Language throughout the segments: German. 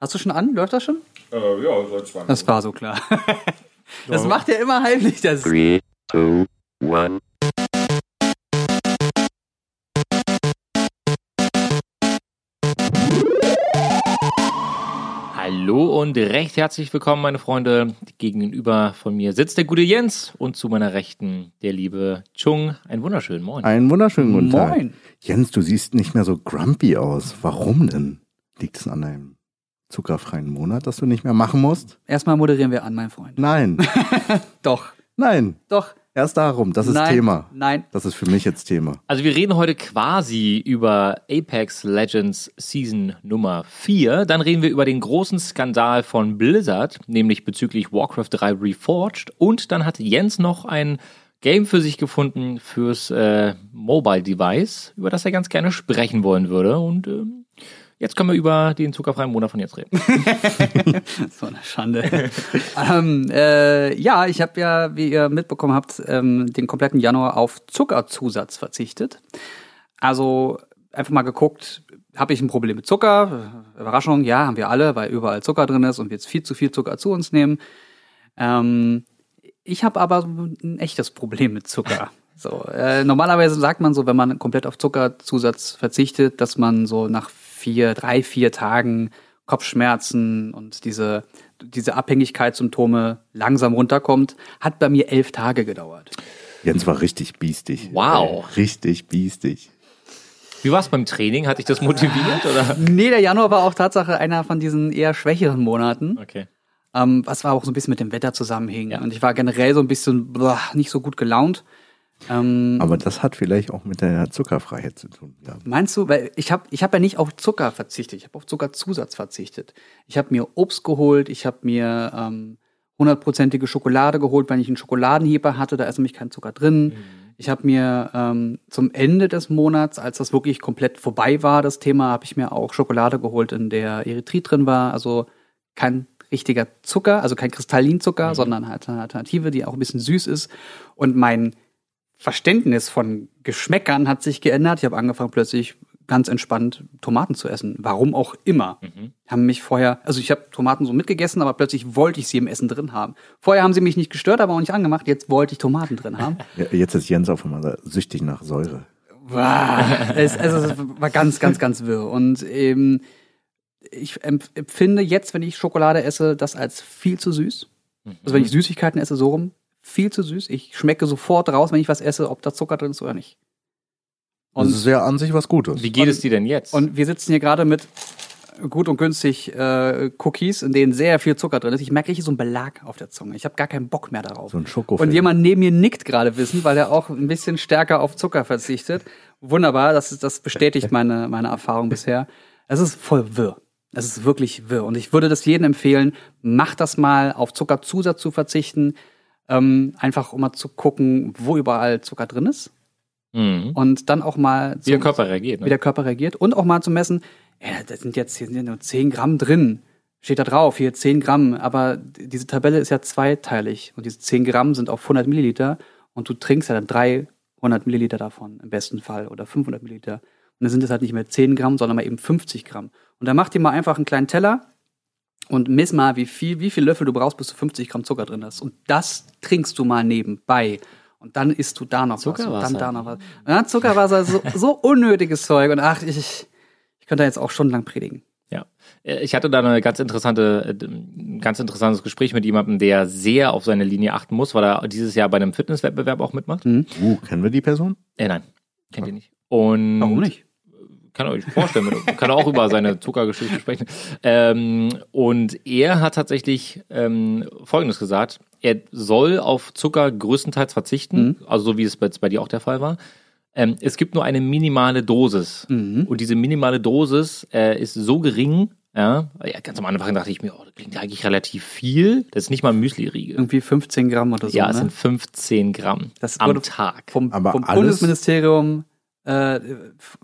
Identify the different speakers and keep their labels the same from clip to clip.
Speaker 1: Hast du schon an? Läuft das schon?
Speaker 2: Äh, ja, seit zwei
Speaker 1: Das war so klar. das macht er immer heimlich. Das
Speaker 3: Three, two, one.
Speaker 4: Hallo und recht herzlich willkommen, meine Freunde. Gegenüber von mir sitzt der gute Jens und zu meiner Rechten der liebe Chung. Ein wunderschönen Moin.
Speaker 5: Einen wunderschönen guten Tag.
Speaker 1: Moin.
Speaker 5: Jens, du siehst nicht mehr so grumpy aus. Warum denn? Liegt es an deinem zuckerfreien Monat, dass du nicht mehr machen musst?
Speaker 1: Erstmal moderieren wir an, mein Freund.
Speaker 5: Nein,
Speaker 1: Doch,
Speaker 5: nein.
Speaker 1: doch.
Speaker 5: Erst darum. Das ist
Speaker 1: nein,
Speaker 5: Thema.
Speaker 1: Nein.
Speaker 5: Das ist für mich jetzt Thema.
Speaker 4: Also wir reden heute quasi über Apex Legends Season Nummer 4. Dann reden wir über den großen Skandal von Blizzard, nämlich bezüglich Warcraft 3 Reforged. Und dann hat Jens noch ein Game für sich gefunden fürs äh, Mobile Device, über das er ganz gerne sprechen wollen würde. Und ähm, jetzt können wir über den zuckerfreien Monat von jetzt reden.
Speaker 1: So eine Schande. ähm, äh, ja, ich habe ja, wie ihr mitbekommen habt, ähm, den kompletten Januar auf Zuckerzusatz verzichtet. Also einfach mal geguckt, habe ich ein Problem mit Zucker? Überraschung, ja, haben wir alle, weil überall Zucker drin ist und wir jetzt viel zu viel Zucker zu uns nehmen. Ähm, ich habe aber ein echtes Problem mit Zucker. So, äh, normalerweise sagt man so, wenn man komplett auf Zuckerzusatz verzichtet, dass man so nach vier, drei, vier Tagen Kopfschmerzen und diese, diese Abhängigkeitssymptome langsam runterkommt. Hat bei mir elf Tage gedauert.
Speaker 5: Jens war richtig biestig.
Speaker 4: Wow.
Speaker 5: Richtig biestig.
Speaker 4: Wie war es beim Training? Hat dich das motiviert? Oder?
Speaker 1: Nee, der Januar war auch Tatsache einer von diesen eher schwächeren Monaten.
Speaker 4: Okay.
Speaker 1: Ähm, was war auch so ein bisschen mit dem Wetter zusammenhing.
Speaker 4: Ja.
Speaker 1: Und ich war generell so ein bisschen boah, nicht so gut gelaunt. Ähm,
Speaker 5: Aber das hat vielleicht auch mit der Zuckerfreiheit zu tun. Ja.
Speaker 1: Meinst du, weil ich habe ich hab ja nicht auf Zucker verzichtet, ich habe auf Zuckerzusatz verzichtet. Ich habe mir Obst geholt, ich habe mir ähm, hundertprozentige Schokolade geholt, wenn ich einen Schokoladenheber hatte, da ist nämlich kein Zucker drin. Ich habe mir ähm, zum Ende des Monats, als das wirklich komplett vorbei war, das Thema, habe ich mir auch Schokolade geholt, in der Erythrit drin war, also kein richtiger Zucker, also kein Kristallinzucker, sondern halt eine Alternative, die auch ein bisschen süß ist. Und mein Verständnis von Geschmäckern hat sich geändert. Ich habe angefangen plötzlich ganz entspannt Tomaten zu essen. Warum auch immer. Haben mich vorher, also ich habe Tomaten so mitgegessen, aber plötzlich wollte ich sie im Essen drin haben. Vorher haben sie mich nicht gestört, aber auch nicht angemacht. Jetzt wollte ich Tomaten drin haben.
Speaker 5: Ja, Jetzt ist Jens auf einmal süchtig nach Säure.
Speaker 1: Wow. es, also es war ganz, ganz, ganz wirr. Und ähm, ich empf- empfinde jetzt, wenn ich Schokolade esse, das als viel zu süß. Also wenn ich Süßigkeiten esse, so rum, viel zu süß. Ich schmecke sofort raus, wenn ich was esse, ob da Zucker drin ist oder nicht.
Speaker 5: Das
Speaker 1: Und,
Speaker 5: ist ja an sich was Gutes.
Speaker 4: Wie geht
Speaker 1: Und-
Speaker 4: es dir denn jetzt?
Speaker 1: und wir sitzen hier gerade mit gut und günstig äh, Cookies, in denen sehr viel Zucker drin ist. Ich merke richtig so einen Belag auf der Zunge. Ich habe gar keinen Bock mehr darauf.
Speaker 5: So ein Schokofilm.
Speaker 1: Und jemand neben mir nickt gerade wissen, weil er auch ein bisschen stärker auf Zucker verzichtet. Wunderbar, das, ist, das bestätigt meine, meine Erfahrung bisher. Es ist voll wirr. Es ist wirklich wirr. Und ich würde das jedem empfehlen, macht das mal, auf Zuckerzusatz zu verzichten. Ähm, einfach um mal zu gucken, wo überall Zucker drin ist.
Speaker 4: mhm.
Speaker 1: Und dann auch mal
Speaker 4: Wie der
Speaker 1: zu-
Speaker 4: Körper reagiert.
Speaker 1: wie
Speaker 4: Ne?
Speaker 1: der Körper reagiert. Und auch mal zu messen, ja, da sind jetzt hier sind nur 10 Gramm drin. Steht da drauf, hier 10 Gramm. Aber diese Tabelle ist ja zweiteilig. Und diese 10 Gramm sind auf 100 Milliliter. Und du trinkst ja dann 300 Milliliter davon im besten Fall. Oder 500 Milliliter. Und dann sind es halt nicht mehr 10 Gramm, sondern mal eben 50 Gramm. Und dann mach dir mal einfach einen kleinen Teller und miss mal, wie viel, wie viel Löffel du brauchst, bis du 50 Gramm Zucker drin hast. Und das trinkst du mal nebenbei. Und dann isst du da noch was. Und
Speaker 4: Zuckerwasser.
Speaker 1: dann da noch was. Ja, Zuckerwasser, so, so unnötiges Zeug. Und ach, ich, ich könnte da jetzt auch stundenlang predigen.
Speaker 4: Ja. Äh, Ich hatte da eine ganz interessante, äh, ein ganz interessantes Gespräch mit jemandem, der sehr auf seine Linie achten muss, weil er dieses Jahr bei einem Fitnesswettbewerb auch mitmacht.
Speaker 1: Mhm.
Speaker 5: Uh, kennen wir die Person?
Speaker 4: Äh, nein, kennt ihr nicht. Und
Speaker 1: Warum nicht?
Speaker 4: Kann euch vorstellen, mit- kann auch über seine Zuckergeschichte sprechen. Ähm, und er hat tatsächlich ähm, Folgendes gesagt: Er soll auf Zucker größtenteils verzichten, also so wie es bei, bei dir auch der Fall war. Ähm, es gibt nur eine minimale Dosis.
Speaker 1: Mhm.
Speaker 4: Und diese minimale Dosis äh, ist so gering, ja, ja, ganz am Anfang dachte ich mir, oh, das klingt ja eigentlich relativ viel. Das ist nicht mal ein Müsli-Riegel.
Speaker 1: Irgendwie 15 Gramm oder so.
Speaker 4: Ja, es
Speaker 1: ne?
Speaker 4: sind 15 Gramm
Speaker 1: Das
Speaker 4: am Tag.
Speaker 1: vom,
Speaker 5: Aber
Speaker 1: vom
Speaker 5: alles-
Speaker 1: Bundesministerium äh,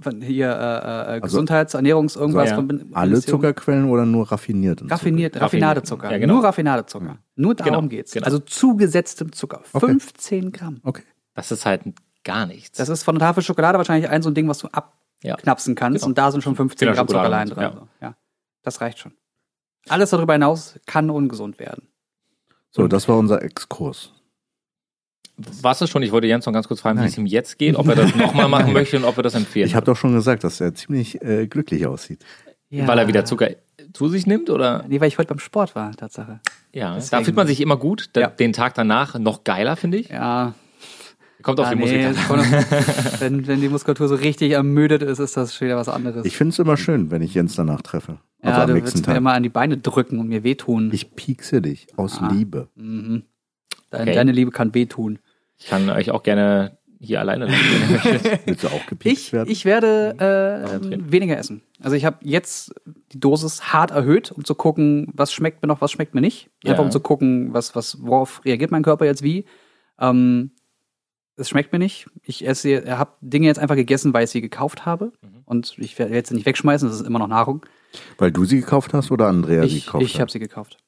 Speaker 1: von hier äh, äh, Gesundheits-, Ernährungs-, irgendwas
Speaker 4: ja.
Speaker 1: vom
Speaker 5: Alle. Zuckerquellen oder nur raffiniert?
Speaker 1: Raffiniert. Raffinadezucker.
Speaker 4: Ja, genau.
Speaker 1: Nur Raffinadezucker. Nur darum
Speaker 4: Genau,
Speaker 1: geht's.
Speaker 4: genau.
Speaker 1: Also zugesetztem Zucker.
Speaker 5: Okay.
Speaker 1: 15 Gramm.
Speaker 5: Okay.
Speaker 4: Das ist halt gar nichts.
Speaker 1: Das ist von der Tafel Schokolade wahrscheinlich ein so ein Ding, was du
Speaker 4: Ja.
Speaker 1: abknapsen kannst.
Speaker 4: Genau.
Speaker 1: Und da sind schon 15 Gramm
Speaker 4: Kinderschokolade
Speaker 1: Zuckerlein
Speaker 4: und
Speaker 1: drin.
Speaker 4: so,
Speaker 1: Ja. ja, das reicht schon. Alles darüber hinaus kann ungesund werden.
Speaker 5: So, das war unser Exkurs.
Speaker 4: Was ist schon? Ich wollte Jens noch ganz kurz fragen, wie es ihm jetzt geht, ob er das nochmal machen möchte und ob er das empfehlen
Speaker 5: Ich habe doch schon gesagt, dass er ziemlich äh, glücklich aussieht.
Speaker 1: Ja.
Speaker 4: Weil er wieder Zucker zu sich nimmt oder?
Speaker 1: Nee, weil ich heute beim Sport war, Tatsache.
Speaker 4: Ja,
Speaker 1: Deswegen.
Speaker 4: da fühlt man sich immer gut. Da,
Speaker 1: Ja.
Speaker 4: Den Tag danach noch geiler, finde ich.
Speaker 1: Ja,
Speaker 4: Kommt auf
Speaker 1: ah,
Speaker 4: die
Speaker 1: nee, es auf- wenn, wenn die Muskulatur so richtig ermüdet ist, ist das schon wieder was anderes.
Speaker 5: Ich finde es immer schön, wenn ich Jens danach treffe. Also
Speaker 1: ja,
Speaker 5: am
Speaker 1: du
Speaker 5: nächsten
Speaker 1: willst mir
Speaker 5: Tag.
Speaker 1: immer an die Beine drücken und mir wehtun.
Speaker 5: Ich piekse dich aus
Speaker 1: Ah.
Speaker 5: Liebe.
Speaker 1: mhm. Deine,
Speaker 4: Okay.
Speaker 1: deine Liebe kann wehtun.
Speaker 4: Ich kann euch auch gerne hier alleine lassen. wenn ihr möchtet.
Speaker 5: Willst du auch gepiekst
Speaker 1: Ich,
Speaker 5: werden?
Speaker 1: ich werde äh, weniger essen. Also ich habe jetzt die Dosis hart erhöht, um zu gucken, was schmeckt mir noch, was schmeckt mir nicht. Einfach
Speaker 4: Ja.
Speaker 1: um zu gucken, was, was, worauf reagiert mein Körper jetzt wie. Ähm, es schmeckt mir nicht. Ich esse, habe Dinge jetzt einfach gegessen, weil ich sie gekauft habe.
Speaker 4: Mhm.
Speaker 1: Und ich werde jetzt nicht wegschmeißen, das ist immer noch Nahrung.
Speaker 5: Weil du sie gekauft hast oder Andrea sie
Speaker 1: ich
Speaker 5: gekauft
Speaker 1: ich
Speaker 5: hat?
Speaker 1: habe sie gekauft.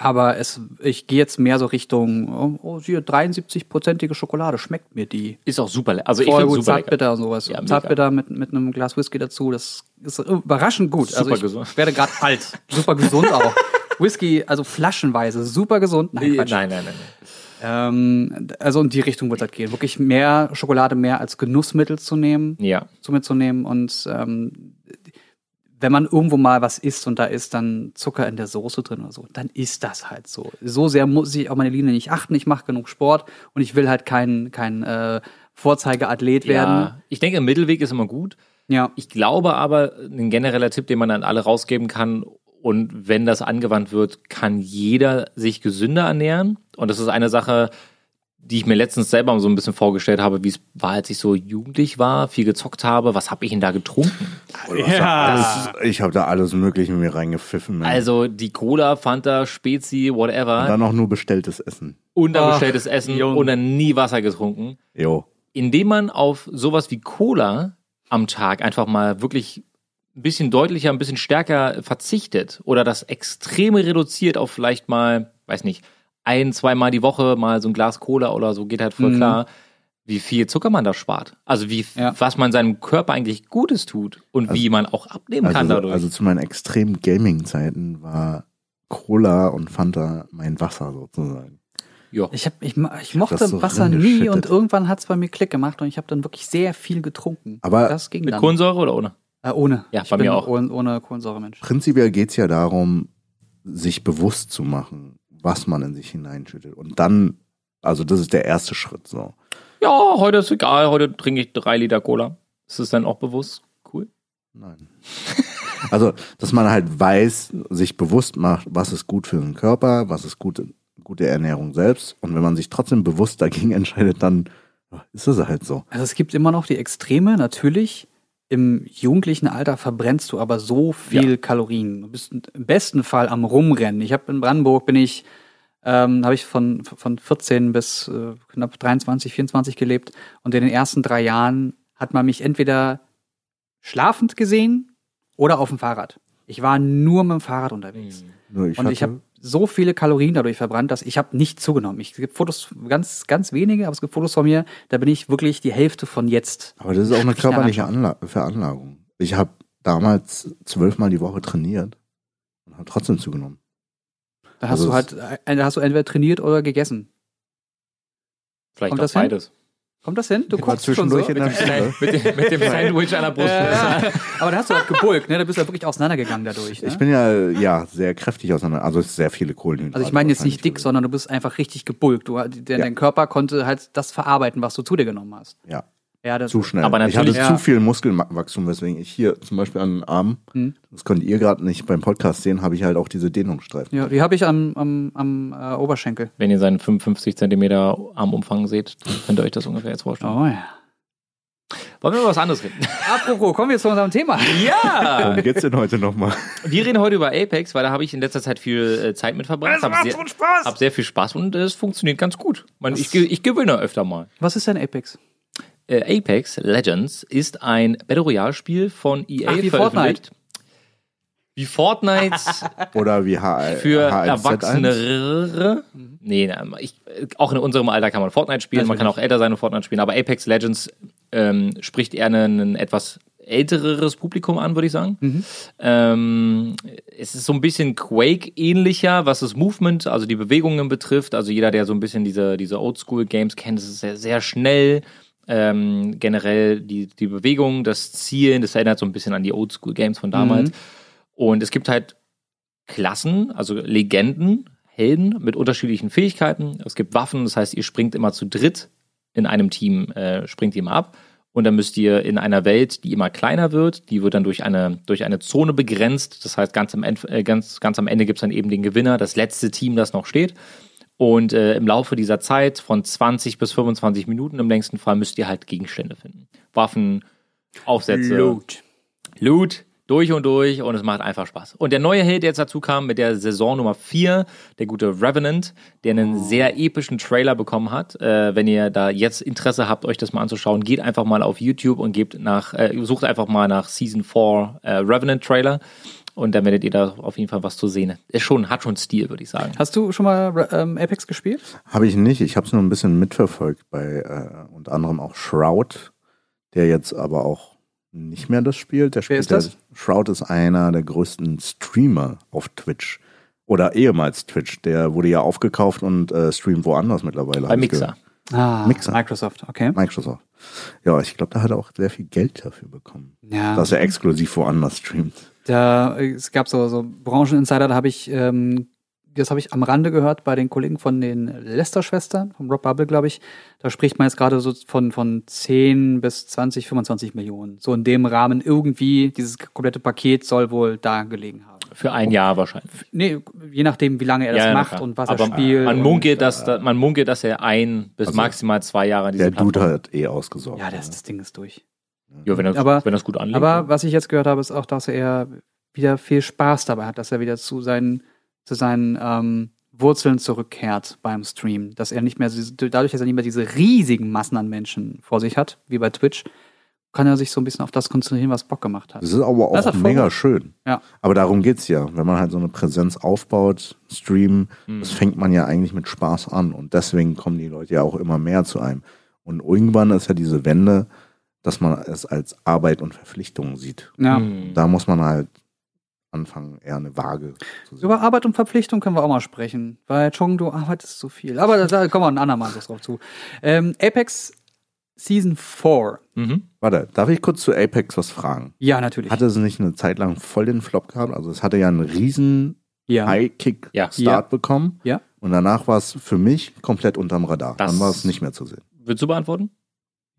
Speaker 1: Aber es, ich gehe jetzt mehr so Richtung, oh, oh hier 73-prozentige Schokolade, schmeckt mir die.
Speaker 4: Ist auch super. le- Also ich
Speaker 1: Voll
Speaker 4: finde
Speaker 1: gut,
Speaker 4: super lecker.
Speaker 1: Zartbitter und sowas.
Speaker 4: Ja.
Speaker 1: Zartbitter mit, mit einem Glas Whisky dazu, das ist überraschend gut. also
Speaker 4: Super
Speaker 1: ich
Speaker 4: gesund.
Speaker 1: werde gerade alt. Super gesund auch. Whisky, also flaschenweise, super gesund. Nein, Quatsch.
Speaker 4: nein, nein, nein.
Speaker 1: Ähm, also in die Richtung wird das gehen. Wirklich mehr Schokolade mehr als Genussmittel zu nehmen,
Speaker 4: Ja.
Speaker 1: zu mir zu nehmen. Und ähm, wenn man irgendwo mal was isst und da ist dann Zucker in der Soße drin oder so, dann ist das halt so. So sehr muss ich auf meine Linie nicht achten. Ich mache genug Sport und ich will halt kein, kein äh, Vorzeigeathlet werden.
Speaker 4: ja. Ich denke, Mittelweg ist immer gut.
Speaker 1: Ja.
Speaker 4: Ich glaube aber, ein genereller Tipp, den man an alle rausgeben kann, und wenn das angewandt wird, kann jeder sich gesünder ernähren. Und das ist eine Sache, die ich mir letztens selber so ein bisschen vorgestellt habe, wie es war, als ich so jugendlich war, viel gezockt habe. Was habe ich denn da getrunken?
Speaker 5: Alles, ich habe da alles Mögliche in mir reingepfiffen. Mann.
Speaker 4: Also die Cola, Fanta, Spezi,
Speaker 5: Und
Speaker 4: whatever.
Speaker 5: dann auch nur bestelltes Essen.
Speaker 4: Unterbestelltes
Speaker 1: Ach,
Speaker 4: Essen
Speaker 1: Junge.
Speaker 4: und dann nie Wasser getrunken.
Speaker 5: Jo.
Speaker 4: indem man auf sowas wie Cola am Tag einfach mal wirklich ein bisschen deutlicher, ein bisschen stärker verzichtet oder das Extreme reduziert auf vielleicht mal, weiß nicht, ein, zweimal die Woche mal so ein Glas Cola oder so, geht halt voll
Speaker 1: Mhm.
Speaker 4: klar, wie viel Zucker man da spart. Also wie,
Speaker 1: Ja.
Speaker 4: was man seinem Körper eigentlich Gutes tut und wie man auch abnehmen kann
Speaker 5: Also,
Speaker 4: dadurch.
Speaker 5: also zu meinen extremen Gaming-Zeiten war Cola und Fanta mein Wasser sozusagen.
Speaker 4: ja.
Speaker 1: Ich, hab, ich, ich mochte
Speaker 5: so
Speaker 1: Wasser nie und irgendwann hat es bei mir Klick gemacht und ich habe dann wirklich sehr viel getrunken.
Speaker 5: Aber
Speaker 1: das ging
Speaker 4: Mit
Speaker 1: dann.
Speaker 4: Kohlensäure oder ohne?
Speaker 1: Äh, ohne.
Speaker 4: Ja,
Speaker 1: ich
Speaker 4: bei
Speaker 1: bin
Speaker 4: mir auch.
Speaker 1: Ohne, ohne Kohlensäure, Mensch.
Speaker 5: prinzipiell geht's ja darum, sich bewusst zu machen, was man in sich hineinschüttet. Und dann, also das ist der erste Schritt so.
Speaker 4: Ja, heute ist egal, heute trinke ich drei Liter Cola. Ist es dann auch bewusst? Cool.
Speaker 5: Nein. Also, dass man halt weiß, sich bewusst macht, was ist gut für den Körper, was ist gute, gute Ernährung selbst. Und wenn man sich trotzdem bewusst dagegen entscheidet, dann ist es halt so.
Speaker 1: Also es gibt immer noch die Extreme, natürlich. Im jugendlichen Alter verbrennst du aber so viel Kalorien. Du bist im besten Fall am Rumrennen. Ich habe in Brandenburg bin ich, ähm, habe ich von, von 14 bis äh, knapp 23, 24 gelebt. Und in den ersten drei Jahren hat man mich entweder schlafend gesehen oder auf dem Fahrrad. Ich war nur mit dem Fahrrad unterwegs.
Speaker 5: Nur ich
Speaker 1: Und
Speaker 5: hatte,
Speaker 1: ich habe so viele Kalorien dadurch verbrannt, dass ich habe nicht zugenommen. Ich es gibt Fotos, ganz, ganz wenige, aber es gibt Fotos von mir, da bin ich wirklich die Hälfte von jetzt.
Speaker 5: aber das ist auch eine körperliche Anla Veranlagung. Ich habe damals zwölfmal die Woche trainiert und habe trotzdem zugenommen.
Speaker 1: Da hast
Speaker 5: Also
Speaker 1: du halt, äh, da hast du entweder trainiert oder gegessen.
Speaker 4: Vielleicht
Speaker 1: Kommt
Speaker 4: auch
Speaker 1: das hin? Kommt das hin? Du
Speaker 5: Ich
Speaker 1: guckst schon so.
Speaker 5: zwischendurch in der Schule.
Speaker 4: mit, dem, mit dem Sandwich an der Brust.
Speaker 1: Ja. Aber da hast du halt gebulkt, ne? Da bist du halt wirklich auseinandergegangen dadurch. Ne?
Speaker 5: Ich bin ja, ja sehr kräftig auseinander, also sehr viele Kohlenhydrate.
Speaker 1: also ich meine jetzt nicht dick, sondern du bist einfach richtig gebulkt. Du, der,
Speaker 5: Ja.
Speaker 1: Dein Körper konnte halt das verarbeiten, was du zu dir genommen hast.
Speaker 5: Ja,
Speaker 1: Ja, das
Speaker 5: zu schnell.
Speaker 4: Aber
Speaker 5: ich hatte
Speaker 1: Ja.
Speaker 5: zu viel Muskelwachstum, weswegen ich hier zum Beispiel an den Armen,
Speaker 1: Hm.
Speaker 5: das könnt ihr gerade nicht beim Podcast sehen, habe ich halt auch diese Dehnungsstreifen.
Speaker 1: Ja, die habe ich am, am, am äh, Oberschenkel.
Speaker 4: Wenn ihr seinen 55 Zentimeter Armumfang seht, dann könnt ihr euch das ungefähr jetzt vorstellen.
Speaker 1: Oh ja.
Speaker 4: Wollen wir über was anderes reden?
Speaker 1: Apropos, kommen wir zu unserem Thema.
Speaker 4: Ja!
Speaker 5: Worum geht's denn heute nochmal?
Speaker 4: Wir reden heute über Apex, weil da habe ich in letzter Zeit viel äh, Zeit mit verbracht. Hab sehr,
Speaker 1: Spaß.
Speaker 4: hab sehr viel Spaß und es funktioniert ganz gut. Ich, ge- ich gewinne öfter mal.
Speaker 1: Was ist denn Apex?
Speaker 4: Äh, Apex Legends ist ein Battle Royale Spiel von EA
Speaker 1: Ach, wie
Speaker 4: veröffentlicht. Wie Fortnite
Speaker 5: Oder wie H
Speaker 4: für
Speaker 5: H1Z1?
Speaker 4: Erwachsene. Nee, na, ich, auch in unserem Alter kann man Fortnite spielen, man kann auch älter sein und Fortnite spielen, aber Apex Legends ähm, spricht eher einen etwas ältereres Publikum an, würde ich sagen. Ähm, es ist so ein bisschen Quake-ähnlicher, was das Movement, also die Bewegungen betrifft. Also jeder, der so ein bisschen diese, diese Oldschool-Games kennt, ist sehr, sehr schnell. Ähm, generell die, die Bewegung, das Zielen, das erinnert so ein bisschen an die Oldschool-Games von damals. Und es gibt halt Klassen, also Legenden, Helden mit unterschiedlichen Fähigkeiten. Es gibt Waffen, das heißt, ihr springt immer zu dritt in einem Team, äh, springt ihr immer ab. Und dann müsst ihr in einer Welt, die immer kleiner wird, die wird dann durch eine, durch eine Zone begrenzt. Das heißt, ganz am, End, äh, ganz, ganz am Ende gibt es dann eben den Gewinner, das letzte Team, das noch steht. Und äh, im Laufe dieser Zeit von 20 bis 25 Minuten im längsten Fall müsst ihr halt Gegenstände finden. Waffen, Aufsätze.
Speaker 1: Loot.
Speaker 4: Loot durch und durch und es macht einfach Spaß. Und der neue Held, der jetzt dazu kam mit der Saison Nummer 4, der gute Revenant, der einen sehr epischen Trailer bekommen hat. Äh, wenn ihr da jetzt Interesse habt, euch das mal anzuschauen, geht einfach mal auf YouTube und gebt nach, äh, sucht einfach mal nach Season 4 äh, Revenant Trailer. Und dann werdet ihr da auf jeden Fall was zu sehen. Ist schon, hat schon Stil, würde ich sagen.
Speaker 1: Hast du schon mal ähm, Apex gespielt?
Speaker 5: Habe ich nicht. Ich habe es nur ein bisschen mitverfolgt bei äh, unter anderem auch Shroud, der jetzt aber auch nicht mehr das spielt. Der spielt
Speaker 1: ist das?
Speaker 5: Der, Shroud ist einer der größten Streamer auf Twitch. Oder ehemals Twitch. Der wurde ja aufgekauft und äh, streamt woanders mittlerweile.
Speaker 4: Bei Mixer.
Speaker 1: Ah,
Speaker 5: Mixer.
Speaker 1: Microsoft, okay.
Speaker 5: Microsoft. Ja, ich glaube, da hat er auch sehr viel Geld dafür bekommen.
Speaker 1: Ja.
Speaker 5: Dass er exklusiv woanders streamt.
Speaker 1: Da, äh, es gab so, so Brancheninsider, da habe ich, ähm, das habe ich am Rande gehört bei den Kollegen von den Lester-Schwestern, vom Rob Bubble, glaube ich. Da spricht man jetzt gerade so von, von 10 bis 20, 25 Millionen. So in dem Rahmen irgendwie, dieses komplette Paket soll wohl da gelegen haben.
Speaker 4: Für ein Jahr wahrscheinlich.
Speaker 1: Nee, je nachdem, wie lange er das
Speaker 4: Ja,
Speaker 1: macht
Speaker 4: klar.
Speaker 1: und was
Speaker 4: Aber
Speaker 1: er spielt.
Speaker 4: Man
Speaker 1: und,
Speaker 4: munkelt, dass, da- man munkelt, dass er ein bis
Speaker 5: Also,
Speaker 4: maximal zwei Jahre diese
Speaker 5: Der Dude hat eh ausgesorgt.
Speaker 1: Ja, das, das Ding ist durch.
Speaker 4: Ja, wenn er
Speaker 1: Aber-
Speaker 4: wenn es gut anlegt.
Speaker 1: Aber was ich jetzt gehört habe, ist auch, dass er wieder viel Spaß dabei hat, dass er wieder zu seinen, zu seinen ähm, Wurzeln zurückkehrt beim Stream. Dass er nicht mehr, dadurch, dass er nicht mehr diese riesigen Massen an Menschen vor sich hat, wie bei Twitch, kann er sich so ein bisschen auf das konzentrieren, was Bock gemacht hat.
Speaker 5: Das ist aber auch mega
Speaker 1: Bock.
Speaker 5: schön.
Speaker 1: Ja.
Speaker 5: Aber darum geht's ja. Wenn man halt so eine Präsenz aufbaut, Stream,
Speaker 1: Hm.
Speaker 5: das fängt man ja eigentlich mit Spaß an. Und deswegen kommen die Leute ja auch immer mehr zu einem. Und irgendwann ist ja diese Wende, dass man es als Arbeit und Verpflichtung sieht.
Speaker 1: Ja.
Speaker 4: Hm.
Speaker 5: Da muss man halt anfangen, eher eine Waage zu sehen.
Speaker 1: Über Arbeit und Verpflichtung können wir auch mal sprechen. Weil Chong, du arbeitest zu viel. Aber da, da kommen wir ein andermal drauf zu. Ähm, Apex Season 4.
Speaker 4: Mhm.
Speaker 5: Warte, darf ich kurz zu Apex was fragen?
Speaker 1: Ja, natürlich.
Speaker 5: Hatte es nicht eine Zeit lang voll den Flop gehabt? Also es hatte ja einen riesen
Speaker 1: ja.
Speaker 5: High-Kick-Start
Speaker 1: Ja.
Speaker 5: bekommen.
Speaker 1: Ja.
Speaker 5: Und danach war es für mich komplett unterm Radar.
Speaker 4: Das-
Speaker 5: Dann war es nicht mehr zu sehen.
Speaker 4: Willst du beantworten?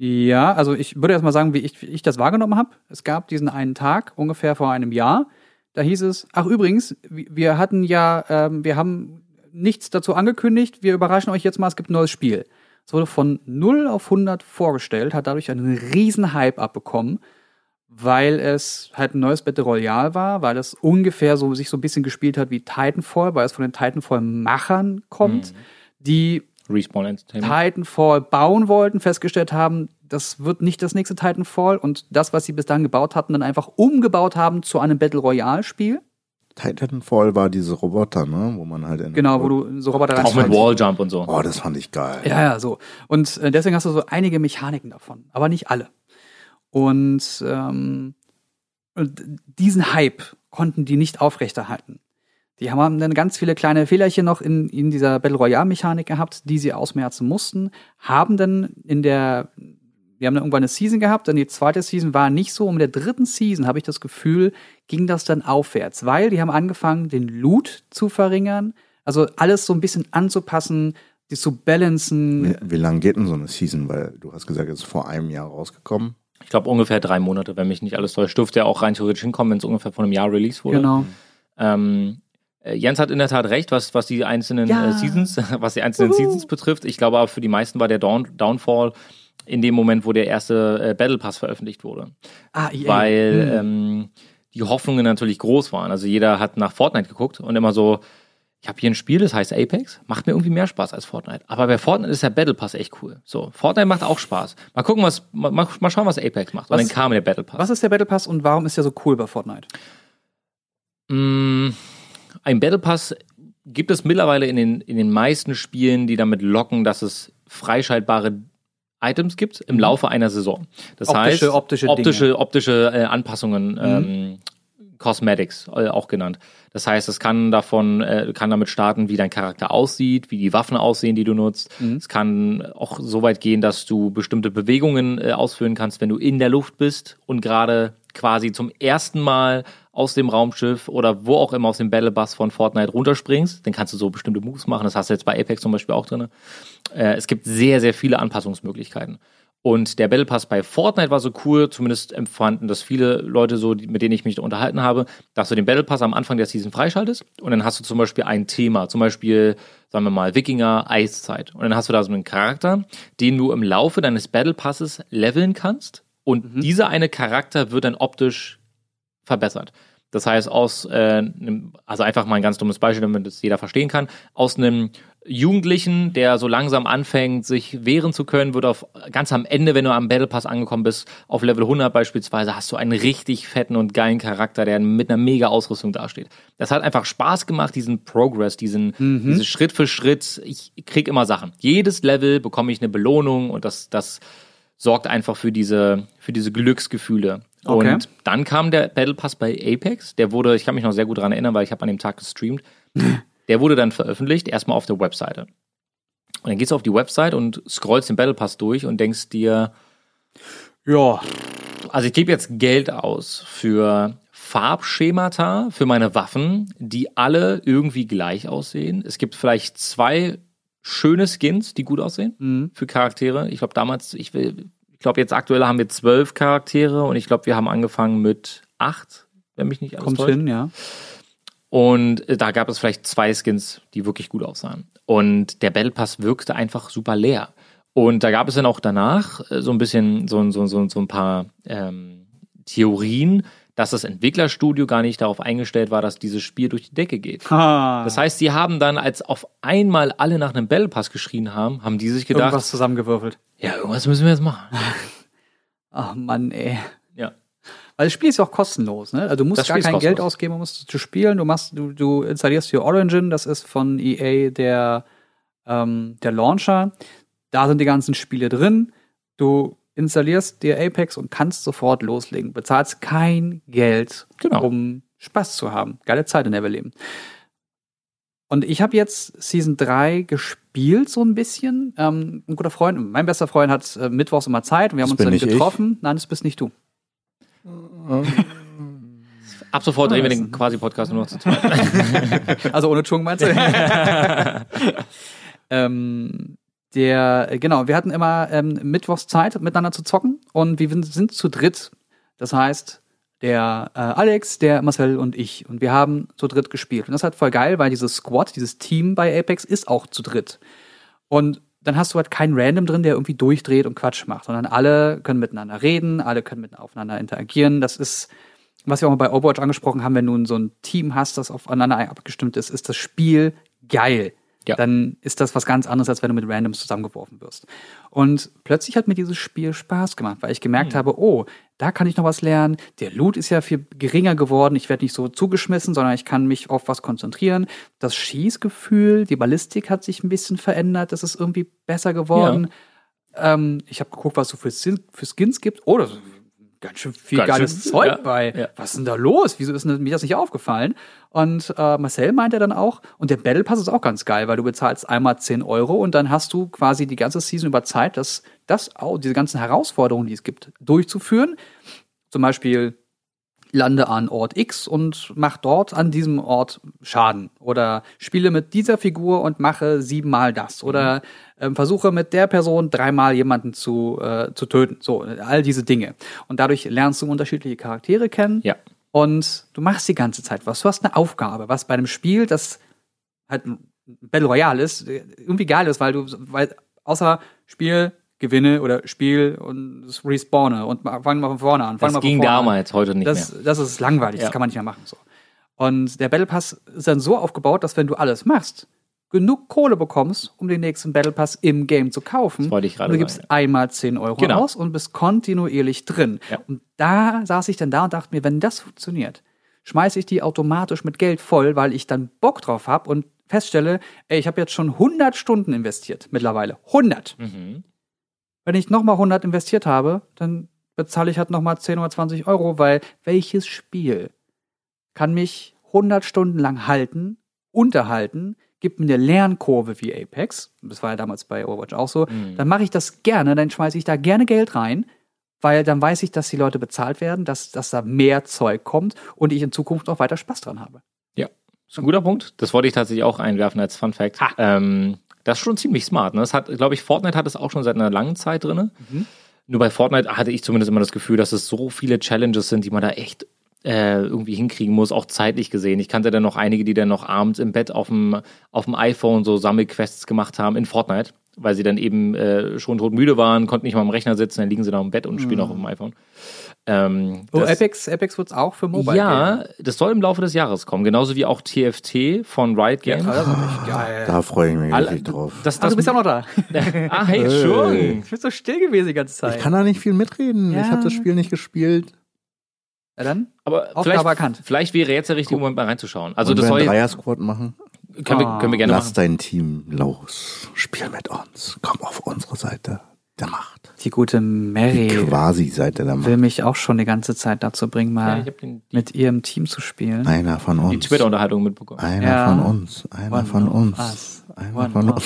Speaker 1: Ja, also ich würde erst mal sagen, wie ich, wie ich das wahrgenommen habe. Es gab diesen einen Tag, ungefähr vor einem Jahr. Da hieß es, ach übrigens, wi- wir hatten ja, ähm, wir haben nichts dazu angekündigt, wir überraschen euch jetzt mal, es gibt ein neues Spiel. Es wurde von 0 auf 100 vorgestellt, hat dadurch einen riesen Hype abbekommen, weil es halt ein neues Battle Royale war, weil es ungefähr so sich so ein bisschen gespielt hat wie Titanfall, weil es von den Titanfall-Machern kommt, die
Speaker 4: Respawn Entertainment.
Speaker 1: Titanfall bauen wollten, festgestellt haben, das wird nicht das nächste Titanfall und das, was sie bis dahin gebaut hatten, dann einfach umgebaut haben zu einem Battle Royale Spiel.
Speaker 5: Titanfall war diese Roboter, ne? Wo man halt in
Speaker 1: Genau, wo du so Roboter
Speaker 4: Auch mit. Walljump und so.
Speaker 5: Oh, das fand ich geil.
Speaker 1: Ja, ja, so. Und äh, deswegen hast du so einige Mechaniken davon, aber nicht alle. Und, ähm, und diesen Hype konnten die nicht aufrechterhalten. Die haben dann ganz viele kleine Fehlerchen noch in, in dieser Battle Royale-Mechanik gehabt, die sie ausmerzen mussten, haben dann in der, wir haben dann irgendwann eine Season gehabt, dann die zweite Season war nicht so. Um der dritten Season habe ich das Gefühl, ging das dann aufwärts, weil die haben angefangen, den Loot zu verringern, also alles so ein bisschen anzupassen, die zu balancen.
Speaker 5: Wie, wie lange geht denn so eine Season? Weil du hast gesagt, es ist vor einem Jahr rausgekommen.
Speaker 4: Ich glaube ungefähr drä Monate, wenn mich nicht alles täuscht. Dürfte ja auch rein theoretisch hinkommen, wenn es ungefähr vor einem Jahr released wurde.
Speaker 1: Genau.
Speaker 4: Ähm, äh, Jens hat in der Tat recht, was, was die einzelnen
Speaker 1: Ja.
Speaker 4: äh, Seasons, was die einzelnen Seasons betrifft. Ich glaube aber für die meisten war der Down, Downfall in dem Moment, wo der erste äh, Battle Pass veröffentlicht wurde.
Speaker 1: Ah, EA.
Speaker 4: Weil
Speaker 1: Hm.
Speaker 4: ähm, die Hoffnungen natürlich groß waren. Also jeder hat nach Fortnite geguckt und immer so, ich habe hier ein Spiel, das heißt Apex, macht mir irgendwie mehr Spaß als Fortnite. Aber bei Fortnite ist der Battle Pass echt cool. So, Fortnite macht auch Spaß. Mal gucken, was, mal, mal schauen, was Apex macht. Und
Speaker 1: Was-
Speaker 4: dann kam der Battle Pass.
Speaker 1: Was ist der Battle Pass und warum ist der so cool bei Fortnite?
Speaker 4: Mm, Ein Battle Pass gibt es mittlerweile in den, in den meisten Spielen, die damit locken, dass es freischaltbare Items gibt im Laufe einer Saison. Das
Speaker 1: Mhm. Optische-
Speaker 4: heißt,
Speaker 1: optische
Speaker 4: optische.
Speaker 1: Mhm.
Speaker 4: optische äh, Anpassungen, ähm, Cosmetics äh, auch genannt. Das heißt, es kann davon, äh, kann damit starten, wie dein Charakter aussieht, wie die Waffen aussehen, die du nutzt.
Speaker 1: Mhm.
Speaker 4: Es kann auch so weit gehen, dass du bestimmte Bewegungen äh, ausführen kannst, wenn du in der Luft bist und gerade quasi zum ersten Mal aus dem Raumschiff oder wo auch immer aus dem Battle Bus von Fortnite runterspringst, dann kannst du so bestimmte Moves machen. Das hast du jetzt bei Apex zum Beispiel auch drin. Äh, es gibt sehr, sehr viele Anpassungsmöglichkeiten. Und der Battle Pass bei Fortnite war so cool, zumindest empfanden das viele Leute so, mit denen ich mich unterhalten habe, dass du den Battle Pass am Anfang der Season freischaltest und dann hast du zum Beispiel ein Thema, zum Beispiel, sagen wir mal, Wikinger, Eiszeit. Und dann hast du da so einen Charakter, den du im Laufe deines Battle Passes leveln kannst und dieser eine Charakter wird dann optisch verbessert. Das heißt, aus, äh, also einfach mal ein ganz dummes Beispiel, damit das jeder verstehen kann, aus einem Jugendlichen, der so langsam anfängt, sich wehren zu können, wird auf ganz am Ende, wenn du am Battle Pass angekommen bist, auf Level 100 beispielsweise, hast du einen richtig fetten und geilen Charakter, der mit einer mega Ausrüstung dasteht. Das hat einfach Spaß gemacht, diesen Progress, diesen, dieses Schritt für Schritt. Ich krieg immer Sachen. Jedes Level bekomme ich eine Belohnung und das, das sorgt einfach für diese, für diese Glücksgefühle.
Speaker 1: Okay.
Speaker 4: Und dann kam der Battle Pass bei Apex. Der wurde, ich kann mich noch sehr gut daran erinnern, weil ich habe an dem Tag gestreamt. Der wurde dann veröffentlicht, erstmal auf der Webseite. Und dann gehst du auf die Website und scrollst den Battle Pass durch und denkst dir,
Speaker 1: Ja,
Speaker 4: also ich gebe jetzt Geld aus für Farbschemata für meine Waffen, die alle irgendwie gleich aussehen. Es gibt vielleicht zwei schöne Skins, die gut aussehen
Speaker 1: Mhm.
Speaker 4: für Charaktere. Ich glaube damals, ich will, ich glaube jetzt aktuell haben wir zwölf Charaktere und ich glaube wir haben angefangen mit acht, wenn mich nicht alles
Speaker 1: kommt
Speaker 4: täuscht.
Speaker 1: hin, ja.
Speaker 4: Und äh, da gab es vielleicht zwei Skins, die wirklich gut aussahen. Und der Battle Pass wirkte einfach super leer. Und da gab es dann auch danach äh, so ein bisschen so, so, so, so ein paar ähm, Theorien, dass das Entwicklerstudio gar nicht darauf eingestellt war, dass dieses Spiel durch die Decke geht.
Speaker 1: Ha,
Speaker 4: Das heißt, sie haben dann, als auf einmal alle nach einem Battle Pass geschrien haben, haben die sich gedacht,
Speaker 1: irgendwas zusammengewürfelt.
Speaker 4: ja, irgendwas müssen wir jetzt machen.
Speaker 1: Ach Mann, ey.
Speaker 4: Ja.
Speaker 1: Weil das Spiel ist ja auch kostenlos, ne? Also du musst
Speaker 4: Das
Speaker 1: gar
Speaker 4: Spiel
Speaker 1: kein Geld
Speaker 4: kostenlos.
Speaker 1: ausgeben, um es zu spielen. Du machst, du, du installierst hier Origin, das ist von EA der, ähm, der Launcher. Da sind die ganzen Spiele drin. Du installierst dir Apex und kannst sofort loslegen. Bezahlst kein Geld,
Speaker 4: Genau.
Speaker 1: um Spaß zu haben. Geile Zeit in der wir leben. Und ich habe jetzt Season 3 gespielt, so ein bisschen. Ähm, ein guter Freund, mein bester Freund hat äh, mittwochs immer Zeit und wir haben
Speaker 5: Das
Speaker 1: uns dann
Speaker 5: nicht ich.
Speaker 1: getroffen. Nein, das bist nicht du.
Speaker 4: Ab sofort drehen wir
Speaker 1: das-
Speaker 4: den Quasi-Podcast nur noch zu zweit.
Speaker 1: Also ohne Chung meinst du? ähm, der, äh, genau, wir hatten immer ähm, Mittwochs Zeit, miteinander zu zocken und wir sind zu dritt. Das heißt, der äh, Alex, der Marcel und ich. Und wir haben zu dritt gespielt. Und das ist halt voll geil, weil dieses Squad, dieses Team bei Apex ist auch zu dritt. Und dann hast du halt keinen Random drin, der irgendwie durchdreht und Quatsch macht, sondern alle können miteinander reden, alle können miteinander interagieren. Das ist, was wir auch mal bei Overwatch angesprochen haben, wenn du so ein Team hast, das aufeinander abgestimmt ist, ist das Spiel geil.
Speaker 4: Ja.
Speaker 1: Dann ist das was ganz anderes, als wenn du mit Randoms zusammengeworfen wirst. Und plötzlich hat mir dieses Spiel Spaß gemacht, weil ich gemerkt habe, oh, da kann ich noch was lernen. Der Loot ist ja viel geringer geworden. Ich werde nicht so zugeschmissen, sondern ich kann mich auf was konzentrieren. Das Schießgefühl, die Ballistik hat sich ein bisschen verändert. Das ist irgendwie besser geworden. Ähm, ich habe geguckt, was es so für, für Skins gibt. Oh, das ganz schön viel
Speaker 4: Ganz
Speaker 1: geiles
Speaker 4: schön,
Speaker 1: Zeug
Speaker 4: ja,
Speaker 1: bei.
Speaker 4: ja.
Speaker 1: Was ist denn da los? Wieso ist mir das nicht aufgefallen? Und äh, Marcel meinte dann auch, und der Battle Pass ist auch ganz geil, weil du bezahlst einmal 10 Euro und dann hast du quasi die ganze Season über Zeit, das, das auch, diese ganzen Herausforderungen, die es gibt, durchzuführen. Zum Beispiel lande an Ort X und mach dort an diesem Ort Schaden. Oder spiele mit dieser Figur und mache siebenmal das. Oder ähm, versuche mit der Person dreimal jemanden zu, äh, zu töten. So, all diese Dinge. Und dadurch lernst du unterschiedliche Charaktere kennen.
Speaker 4: Ja.
Speaker 1: Und du machst die ganze Zeit was. Du hast eine Aufgabe, was bei einem Spiel, das halt Battle Royale ist, irgendwie geil ist, weil du, weil außer Spiel, gewinne oder Spiel und es respawne und ma- fang mal von vorne an.
Speaker 4: Das ging
Speaker 1: vorne an.
Speaker 4: damals, heute nicht
Speaker 1: Das,
Speaker 4: mehr.
Speaker 1: das ist langweilig,
Speaker 4: Ja.
Speaker 1: das kann man nicht mehr machen. So. Und der Battle Pass ist dann so aufgebaut, dass wenn du alles machst, genug Kohle bekommst, um den nächsten Battle Pass im Game zu kaufen.
Speaker 4: Das wollte ich gerade
Speaker 1: und du gibst
Speaker 4: sagen.
Speaker 1: einmal 10 Euro
Speaker 4: Genau.
Speaker 1: aus und bist kontinuierlich drin.
Speaker 4: Ja.
Speaker 1: Und da saß ich dann da und dachte mir, wenn das funktioniert, schmeiße ich die automatisch mit Geld voll, weil ich dann Bock drauf habe und feststelle, ey, ich habe jetzt schon 100 Stunden investiert mittlerweile. 100.
Speaker 4: Mhm.
Speaker 1: Wenn ich nochmal 100 investiert habe, dann bezahle ich halt nochmal 10 oder 20 Euro, weil welches Spiel kann mich 100 Stunden lang halten, unterhalten, gibt mir eine Lernkurve wie Apex, das war ja damals bei Overwatch auch so,
Speaker 4: Mhm.
Speaker 1: dann mache ich das gerne, dann schmeiße ich da gerne Geld rein, weil dann weiß ich, dass die Leute bezahlt werden, dass, dass da mehr Zeug kommt und ich in Zukunft auch weiter Spaß dran habe.
Speaker 4: Das ist ein guter Punkt. Das wollte ich tatsächlich auch einwerfen als Fun Fact. Ähm, das ist schon ziemlich smart. Ne? Das hat, glaube ich, Fortnite hat es auch schon seit einer langen Zeit drin.
Speaker 1: Mhm.
Speaker 4: Nur bei Fortnite hatte ich zumindest immer das Gefühl, dass es so viele Challenges sind, die man da echt äh, irgendwie hinkriegen muss, auch zeitlich gesehen. Ich kannte dann noch einige, die dann noch abends im Bett auf dem, auf dem iPhone so Sammelquests gemacht haben in Fortnite, weil sie dann eben äh, schon todmüde waren, konnten nicht mal am Rechner sitzen, dann liegen sie da im Bett und spielen auch auf dem iPhone. Ähm,
Speaker 1: Oh,
Speaker 4: das-
Speaker 1: Apex, Apex wird es auch für Mobile
Speaker 4: ja,
Speaker 1: geben.
Speaker 4: das soll im Laufe des Jahres kommen. Genauso wie auch TFT von Riot Games.
Speaker 1: Ja, das ist natürlich geil.
Speaker 5: Da freue ich mich
Speaker 4: Alle-
Speaker 5: richtig drauf.
Speaker 4: Das, das,
Speaker 1: du bist ja noch da.
Speaker 4: ah, hey, schon.
Speaker 1: Ich bin so still gewesen die ganze Zeit.
Speaker 5: Ich kann da nicht viel mitreden.
Speaker 1: Ja.
Speaker 5: Ich habe das Spiel nicht gespielt.
Speaker 1: Ja, dann?
Speaker 4: Aber
Speaker 1: Aufgabe
Speaker 4: vielleicht,
Speaker 1: erkannt.
Speaker 4: vielleicht wäre jetzt der richtige Moment mal reinzuschauen. Also
Speaker 5: Und
Speaker 4: das
Speaker 5: wir
Speaker 4: soll
Speaker 5: Dreier-Squad machen.
Speaker 4: können, wir,
Speaker 1: Ah.
Speaker 4: können wir gerne
Speaker 5: Lass
Speaker 4: machen.
Speaker 5: dein Team los. Spiel mit uns. Komm auf unsere Seite der Macht.
Speaker 1: Die gute Mary
Speaker 5: Quasi Seite der
Speaker 1: will
Speaker 5: Macht.
Speaker 1: mich auch schon die ganze Zeit dazu bringen,
Speaker 4: Ja,
Speaker 1: mal
Speaker 4: habe den, die,
Speaker 1: mit ihrem Team zu spielen.
Speaker 5: Einer von
Speaker 4: die
Speaker 5: uns.
Speaker 4: Twitter-Unterhaltung mitbekommen.
Speaker 5: Einer
Speaker 1: Ja.
Speaker 5: von uns. Einer
Speaker 1: One
Speaker 5: von
Speaker 1: of
Speaker 5: uns.
Speaker 1: us.
Speaker 5: Einer
Speaker 1: One
Speaker 5: von
Speaker 1: of
Speaker 5: uns.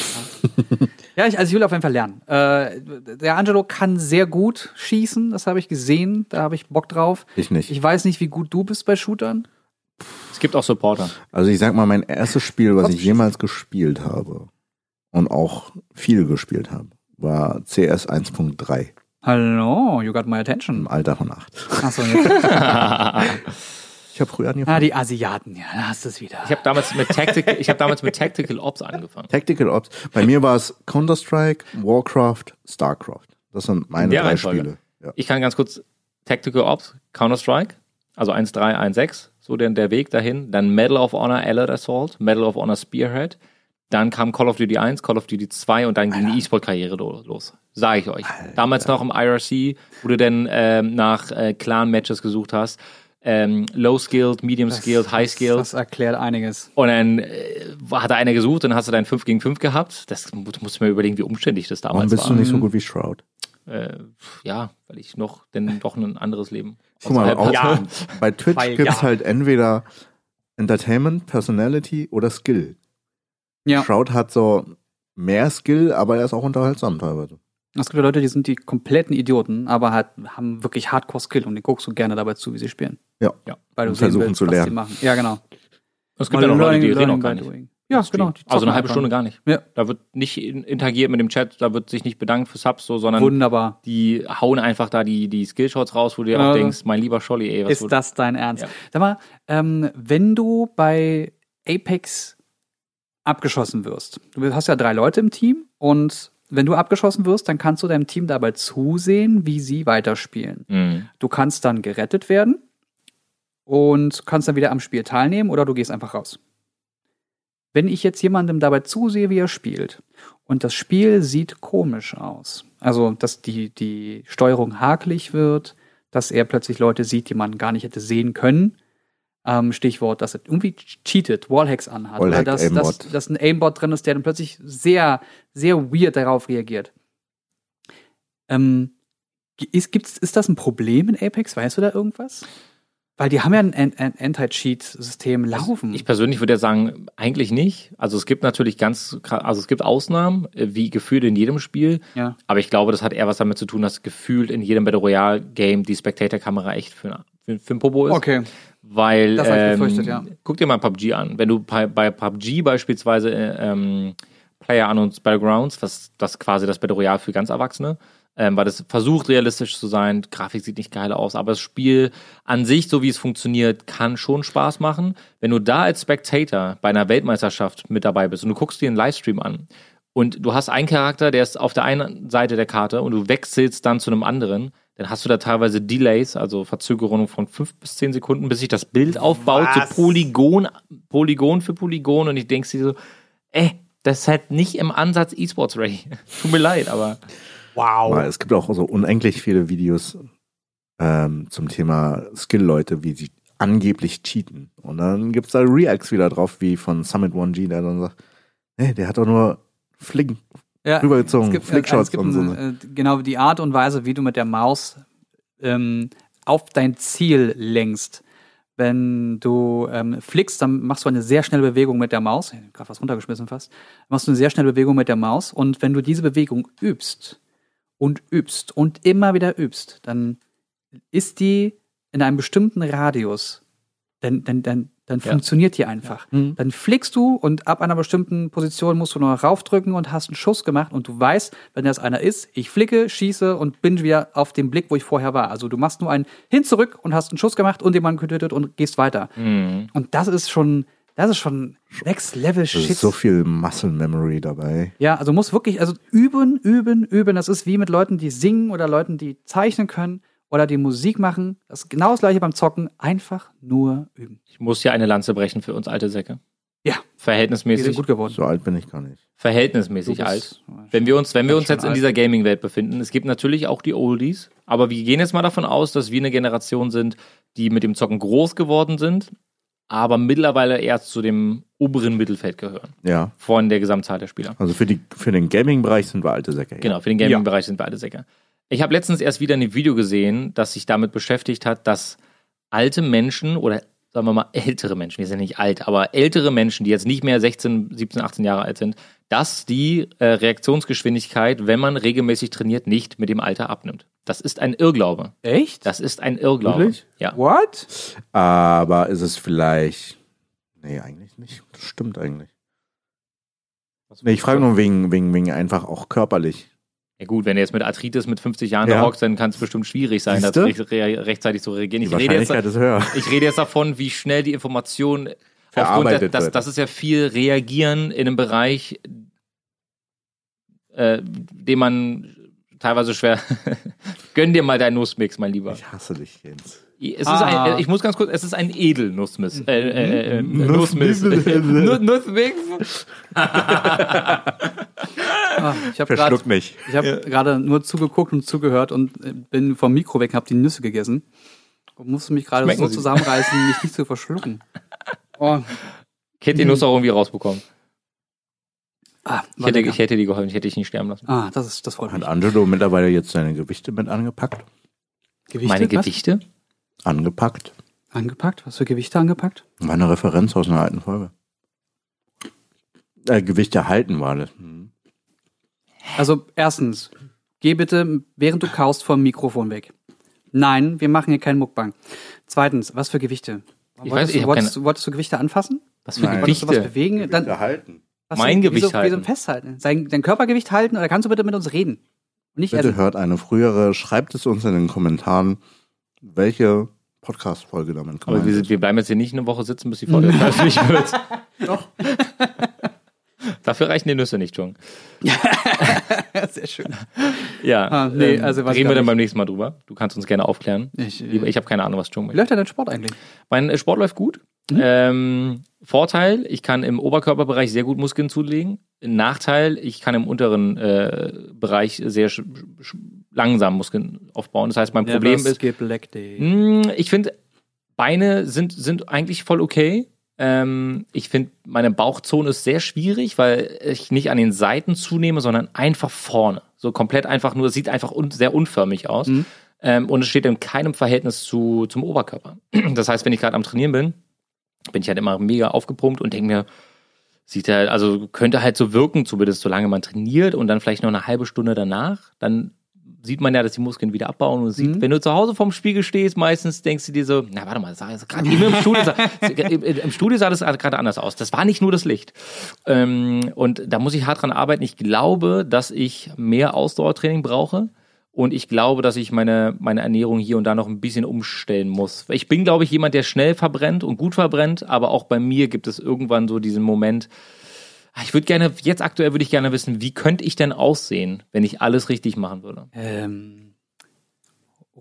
Speaker 1: us. ja, ich, also ich will auf jeden Fall lernen. Äh, der Angelo kann sehr gut schießen, das habe ich gesehen, da habe ich Bock drauf.
Speaker 5: Ich nicht.
Speaker 1: Ich weiß nicht, wie gut du bist bei Shootern.
Speaker 4: Es gibt auch Supporter.
Speaker 5: Also ich sag mal, mein erstes Spiel, was ich jemals gespielt habe und auch viel gespielt habe, war CS 1.3
Speaker 1: Hallo, you got my
Speaker 5: im
Speaker 1: attention.
Speaker 5: Alter von 8.
Speaker 1: Achso, jetzt.
Speaker 5: Ich habe früher
Speaker 1: ah,
Speaker 5: angefangen.
Speaker 1: die Asiaten, ja, da hast du es wieder.
Speaker 4: Ich habe damals mit Tactical, ich habe damals mit Tactical Ops angefangen.
Speaker 5: Tactical Ops. Bei mir war es Counter-Strike, Warcraft, Starcraft. Das sind meine drei
Speaker 4: Reihenfolge.
Speaker 5: Spiele. Ja.
Speaker 4: Ich kann ganz kurz Tactical Ops, Counter-Strike, also 1.3, 1.6, so der, der Weg dahin. Dann Medal of Honor Allied Assault, Medal of Honor Spearhead. Dann kam Call of Duty 1, Call of Duty 2 und dann ging die E-Sport-Karriere lo- los. Sage ich euch. Damals noch im IRC, wo du dann ähm, nach äh, Clan-Matches gesucht hast. Ähm, Low-Skilled, Medium-Skilled, High-Skilled.
Speaker 1: Das erklärt einiges.
Speaker 4: Und dann äh, hat da einer gesucht, dann hast du dein 5 gegen 5 gehabt. Das mu- du musst mir überlegen, wie umständlich das
Speaker 5: Warum
Speaker 4: damals
Speaker 5: bist
Speaker 4: war.
Speaker 5: du nicht so gut wie Shroud?
Speaker 4: Äh, ja, weil ich noch denn doch ein anderes Leben.
Speaker 5: Guck mal, auch,
Speaker 4: hatte.
Speaker 5: bei Twitch
Speaker 1: Weil
Speaker 5: gibt's
Speaker 1: ja.
Speaker 5: halt entweder Entertainment, Personality oder Skill.
Speaker 1: Ja.
Speaker 5: Shroud hat so mehr Skill, aber er ist auch unterhaltsam teilweise.
Speaker 1: Es gibt ja Leute, die sind die kompletten Idioten, aber halt haben wirklich Hardcore-Skill und die guckst du gerne dabei zu, wie sie spielen.
Speaker 5: Ja.
Speaker 4: Ja.
Speaker 1: Weil du
Speaker 5: versuchen
Speaker 1: willst,
Speaker 5: zu
Speaker 1: was
Speaker 5: lernen.
Speaker 1: sie machen. Ja, genau.
Speaker 4: Es gibt ja noch Leute, die reden auch gar nicht.
Speaker 1: doing. Ja, genau. die
Speaker 4: also eine halbe. Stunde gar nicht.
Speaker 1: Ja.
Speaker 4: Da wird nicht in- interagiert mit dem Chat, da wird sich nicht bedankt für Subs, so, sondern
Speaker 1: Wunderbar.
Speaker 4: die hauen einfach da die, die Skillshots raus, wo du dir
Speaker 1: Ja.
Speaker 4: auch denkst, mein lieber Scholli, ey, was
Speaker 1: Ist das dein Ernst?
Speaker 4: Ja.
Speaker 1: Sag mal, ähm, wenn du bei Apex abgeschossen wirst, du hast ja drei Leute im Team und wenn du abgeschossen wirst, dann kannst du deinem Team dabei zusehen, wie sie weiterspielen.
Speaker 4: Mhm.
Speaker 1: Du kannst dann gerettet werden und kannst dann wieder am Spiel teilnehmen oder du gehst einfach raus. Wenn ich jetzt jemandem dabei zusehe, wie er spielt und das Spiel sieht komisch aus, also dass die, die Steuerung hakelig wird, dass er plötzlich Leute sieht, die man gar nicht hätte sehen können, ähm, Stichwort, dass er irgendwie cheatet, Wallhacks anhat,
Speaker 5: Wallhack,
Speaker 1: oder dass, dass,
Speaker 5: Aimbot.
Speaker 1: dass ein Aimbot drin ist, der dann plötzlich sehr, sehr weird darauf reagiert. Ähm, ist, gibt's, ist das ein Problem in Apex? Weißt du da irgendwas? Weil die haben ja ein, ein, ein Anti-Cheat-System laufen.
Speaker 4: Ich persönlich würde ja sagen, eigentlich nicht. Also es gibt natürlich ganz, also es gibt Ausnahmen, äh, wie gefühlt in jedem Spiel.
Speaker 1: ja.
Speaker 4: Aber ich glaube, das hat eher was damit zu tun, dass gefühlt in jedem Battle Royale Game die Spectator-Kamera echt für, für, für ein Popo ist.
Speaker 1: Okay.
Speaker 4: Weil,
Speaker 1: Das
Speaker 4: ähm,
Speaker 1: befürchtet, ja.
Speaker 4: guck dir mal PUBG an. Wenn du bei, bei PUBG beispielsweise äh, ähm, Player Unknowns Battlegrounds, was das quasi das Battle Royale für ganz Erwachsene, ähm, weil das versucht realistisch zu sein, Grafik sieht nicht geil aus, aber das Spiel an sich, so wie es funktioniert, kann schon Spaß machen. Wenn du da als Spectator bei einer Weltmeisterschaft mit dabei bist und du guckst dir einen Livestream an und du hast einen Charakter, der ist auf der einen Seite der Karte und du wechselst dann zu einem anderen, dann hast du da teilweise Delays, also Verzögerungen von fünf bis zehn Sekunden, bis sich das Bild aufbaut,
Speaker 1: Was?
Speaker 4: so Polygon, Polygon für Polygon und ich denkst dir so, ey, das ist halt nicht im Ansatz E-Sports Ray. Tut mir leid, aber
Speaker 1: Wow.
Speaker 5: Aber es gibt auch so unendlich viele Videos ähm, zum Thema Skill-Leute, wie sie angeblich cheaten. Und dann gibt's da Reacts wieder drauf, wie von Summit 1G, der dann sagt, nee, der hat doch nur Fling,
Speaker 1: Ja,
Speaker 5: rübergezogen,
Speaker 1: es gibt,
Speaker 5: Flickshots
Speaker 1: es gibt
Speaker 5: und so.
Speaker 1: eine, äh, genau die Art und Weise, wie du mit der Maus ähm, auf dein Ziel lenkst. Wenn du ähm, flickst, dann machst du eine sehr schnelle Bewegung mit der Maus. Ich Gerade was runtergeschmissen fast. Machst du eine sehr schnelle Bewegung mit der Maus. Und wenn du diese Bewegung übst und übst und immer wieder übst, dann ist die in einem bestimmten Radius. Dann, dann, dann, dann
Speaker 4: Ja.
Speaker 1: funktioniert die einfach.
Speaker 5: Mhm.
Speaker 1: Dann flickst du und ab einer bestimmten Position musst du nur noch raufdrücken und hast einen Schuss gemacht und du weißt, wenn das einer ist, ich flicke, schieße und bin wieder auf dem Blick, wo ich vorher war. Also du machst nur einen hin zurück und hast einen Schuss gemacht und jemanden getötet und gehst weiter.
Speaker 4: Mhm.
Speaker 1: Und das ist schon, das ist schon Next Level
Speaker 5: Es
Speaker 1: Shit.
Speaker 5: ist so viel Muscle Memory dabei.
Speaker 1: Ja, also muss wirklich, also üben, üben, üben. Das ist wie mit Leuten, die singen oder Leuten, die zeichnen können oder die Musik machen. Das ist genau das gleiche beim Zocken. Einfach nur üben.
Speaker 4: Ich muss hier eine Lanze brechen für uns alte Säcke.
Speaker 1: Ja, wir sind
Speaker 4: Verhältnismäßig,
Speaker 1: gut geworden.
Speaker 5: So alt bin ich gar nicht.
Speaker 4: verhältnismäßig alt. Wenn wir uns, wenn wir uns jetzt in
Speaker 1: alt.
Speaker 4: dieser Gaming-Welt befinden, es gibt natürlich auch die Oldies, aber wir gehen jetzt mal davon aus, dass wir eine Generation sind, die mit dem Zocken groß geworden sind, aber mittlerweile erst zu dem oberen Mittelfeld gehören.
Speaker 5: Ja.
Speaker 4: Von der Gesamtzahl der Spieler.
Speaker 5: Also für, die, für den Gaming-Bereich sind wir alte Säcke. ja.
Speaker 4: Genau, für den Gaming-Bereich sind wir alte Säcke. Ich habe letztens erst wieder ein Video gesehen, das sich damit beschäftigt hat, dass alte Menschen oder sagen wir mal ältere Menschen, wir sind nicht alt, aber ältere Menschen, die jetzt nicht mehr 16, 17, 18 Jahre alt sind, dass die äh, Reaktionsgeschwindigkeit, wenn man regelmäßig trainiert, nicht mit dem Alter abnimmt. Das ist ein Irrglaube.
Speaker 1: Echt?
Speaker 4: Das ist ein Irrglaube.
Speaker 5: Wirklich?
Speaker 4: Ja.
Speaker 1: What?
Speaker 5: Aber ist es vielleicht. Nee, eigentlich nicht. Das stimmt eigentlich. Nee, ich frage nur wegen, wegen, wegen einfach auch körperlich.
Speaker 4: Ja gut, wenn du jetzt mit Arthritis mit 50 Jahren
Speaker 5: Ja.
Speaker 4: hockst, dann kann es bestimmt schwierig sein, das recht, re rechtzeitig zu reagieren.
Speaker 5: Die
Speaker 4: Ich rede, jetzt,
Speaker 5: ist höher.
Speaker 4: ich rede jetzt davon, wie schnell die Information aufgrund der,
Speaker 5: Verarbeitet
Speaker 4: das,
Speaker 5: wird.
Speaker 4: das ist ja viel Reagieren in einem Bereich, äh, den man teilweise schwer. Gönn dir mal deinen Nussmix, mein Lieber.
Speaker 5: Ich hasse dich, Jens.
Speaker 4: Es ist
Speaker 1: Ah.
Speaker 4: ein, ich muss ganz kurz, es ist ein Edelnussmix. Äh, äh, äh,
Speaker 5: Nuss-
Speaker 4: Nussmix. Nu- Nussmix.
Speaker 1: Ah, ich habe gerade
Speaker 5: Verschluck mich.
Speaker 1: ich hab gerade nur zugeguckt und zugehört und äh, bin vom Mikro weg und habe die Nüsse gegessen. Und musste mich gerade so
Speaker 4: sie?
Speaker 1: zusammenreißen, mich nicht zu verschlucken. Oh.
Speaker 4: Ich hätte die Nuss auch irgendwie rausbekommen.
Speaker 1: Ah,
Speaker 4: Ich hätte, ich hätte die geholfen, ich hätte dich nicht sterben lassen.
Speaker 1: ah, das ist das freut
Speaker 5: Hat
Speaker 1: mich.
Speaker 5: Angelo mittlerweile jetzt seine Gewichte mit angepackt?
Speaker 1: Gewichte,
Speaker 4: Meine
Speaker 1: was?
Speaker 4: Gedichte?
Speaker 5: Angepackt?
Speaker 1: Angepackt? Was für Gewichte angepackt?
Speaker 5: War eine Referenz aus einer alten Folge. Äh, Gewichte halten war das.
Speaker 1: Also erstens, geh bitte, während du kaust, vom Mikrofon weg. Nein, wir machen hier keinen Muckbang. Zweitens, was für Gewichte?
Speaker 4: Ich
Speaker 1: wolltest,
Speaker 4: weiß, ich
Speaker 1: du, wolltest, du, wolltest du Gewichte anfassen?
Speaker 4: Was für
Speaker 5: Nein.
Speaker 1: Wolltest du was
Speaker 4: Gewichte?
Speaker 1: bewegen? Dann,
Speaker 5: Gewichte halten.
Speaker 1: was
Speaker 4: Mein
Speaker 1: wieso,
Speaker 4: Gewicht
Speaker 1: Wieso
Speaker 4: halten.
Speaker 1: festhalten? Sein, dein Körpergewicht halten oder kannst du bitte mit uns reden? Nicht
Speaker 5: Bitte
Speaker 1: essen.
Speaker 5: hört eine frühere, schreibt es uns in den Kommentaren, welche Podcast-Folge damit
Speaker 4: Aber
Speaker 5: gemeint
Speaker 4: wir, wir bleiben jetzt hier nicht eine Woche sitzen, bis die Folge veröffentlicht wird.
Speaker 5: Doch.
Speaker 4: Dafür reichen die Nüsse nicht, Jung.
Speaker 1: Sehr schön.
Speaker 4: Ja,
Speaker 1: Ah, nee, also weiß ich
Speaker 4: reden wir dann beim nächsten Mal drüber. Du kannst uns gerne aufklären.
Speaker 1: Ich, äh,
Speaker 4: ich habe keine Ahnung, was Jung
Speaker 1: wie
Speaker 4: möchte.
Speaker 1: läuft denn dein Sport eigentlich?
Speaker 4: Mein äh, Sport läuft gut.
Speaker 1: Mhm.
Speaker 4: Ähm, Vorteil, ich kann im Oberkörperbereich sehr gut Muskeln zulegen. Nachteil, ich kann im unteren äh, Bereich sehr langsam Muskeln aufbauen. Das heißt, mein Problem ist. Mh, Ich finde, Beine sind, sind eigentlich voll okay. Ähm, ich finde, meine Bauchzone ist sehr schwierig, weil ich nicht an den Seiten zunehme, sondern einfach vorne. So komplett einfach nur, es sieht einfach un sehr unförmig aus.
Speaker 1: Mhm.
Speaker 4: Ähm, und es steht in keinem Verhältnis zu, zum Oberkörper. Das heißt, wenn ich gerade am Trainieren bin, bin ich halt immer mega aufgepumpt und denke mir, sieht halt, also könnte halt so wirken, zumindest solange man trainiert und dann vielleicht noch eine halbe Stunde danach, dann sieht man ja, dass die Muskeln wieder abbauen und sieht,
Speaker 1: Mhm.
Speaker 4: wenn du zu Hause vorm Spiegel stehst, meistens denkst du dir so, na warte mal, das sah jetzt gerade im Studio, sah, im, im Studio sah das gerade anders aus. Das war nicht nur das Licht. Ähm, und da muss ich hart dran arbeiten. Ich glaube, dass ich mehr Ausdauertraining brauche. Und ich glaube, dass ich meine, meine Ernährung hier und da noch ein bisschen umstellen muss. Ich bin, glaube ich, jemand, der schnell verbrennt und gut verbrennt, aber auch bei mir gibt es irgendwann so diesen Moment, ich würde gerne, jetzt aktuell würde ich gerne wissen, wie könnte ich denn aussehen, wenn ich alles richtig machen würde?
Speaker 1: Ähm,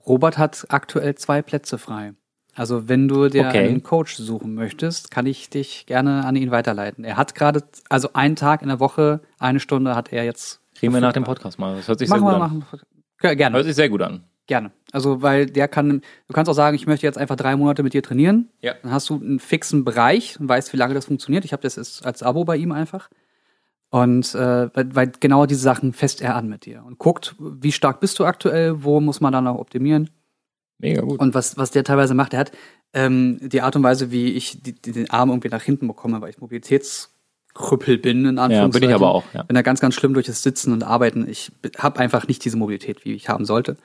Speaker 1: Robert hat aktuell zwei Plätze frei. Also wenn du dir
Speaker 4: Okay.
Speaker 1: einen Coach suchen möchtest, kann ich dich gerne an ihn weiterleiten. Er hat gerade, also einen Tag in der Woche, eine Stunde hat er jetzt.
Speaker 4: Kriegen wir nach dem Podcast mal. Das hört sich
Speaker 1: Machen
Speaker 4: sehr
Speaker 1: wir,
Speaker 4: gut an.
Speaker 1: machen wir. Ja, Gerne,
Speaker 4: Hört sich sehr gut an.
Speaker 1: Gerne. Also weil der kann, du kannst auch sagen, ich möchte jetzt einfach drei Monate mit dir trainieren.
Speaker 4: Ja.
Speaker 1: Dann hast du einen fixen Bereich und weißt, wie lange das funktioniert. Ich habe das ist als Abo bei ihm einfach. Und äh, weil, genau diese Sachen fest er an mit dir und guckt, wie stark bist du aktuell, wo muss man dann noch optimieren.
Speaker 4: Mega gut.
Speaker 1: Und was, was der teilweise macht, der hat ähm, die Art und Weise, wie ich die, die, den Arm irgendwie nach hinten bekomme, weil ich Mobilitätskrüppel bin, in
Speaker 4: ja,
Speaker 1: Anführungszeichen.
Speaker 4: bin ich aber auch, ja.
Speaker 1: bin da ganz, ganz schlimm durch das Sitzen und Arbeiten. Ich habe einfach nicht diese Mobilität, wie ich haben sollte.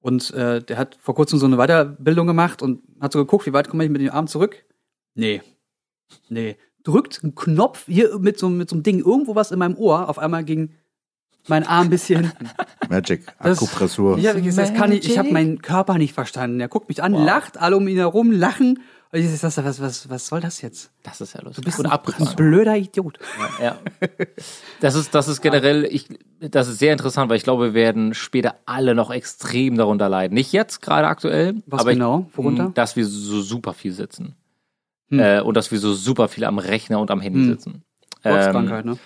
Speaker 1: Und äh, der hat vor kurzem so eine Weiterbildung gemacht und hat so geguckt, wie weit komme ich mit dem Arm zurück? Nee. Nee. Drückt einen Knopf hier mit so, mit so einem Ding irgendwo was in meinem Ohr. Auf einmal ging mein Arm ein bisschen hinten.
Speaker 5: Magic,
Speaker 1: Das-
Speaker 5: Akupressur.
Speaker 1: Ja, wirklich, das kann ich, ich habe meinen Körper nicht verstanden. Er guckt mich an, lacht, alle um ihn herum lachen. Ich sag, was, was, was soll das jetzt?
Speaker 4: Das ist ja lustig.
Speaker 1: Du bist ein, ein blöder Idiot.
Speaker 4: Ja. Das ist, das ist generell, ich, das ist sehr interessant, weil ich glaube, wir werden später alle noch extrem darunter leiden. Nicht jetzt, gerade aktuell.
Speaker 1: Was
Speaker 4: aber
Speaker 1: genau?
Speaker 4: Ich,
Speaker 1: Worunter?
Speaker 4: dass wir so super viel sitzen.
Speaker 1: Hm.
Speaker 4: Äh, und dass wir so super viel am Rechner und am Handy
Speaker 1: Hm.
Speaker 4: sitzen. Ähm,
Speaker 1: ne?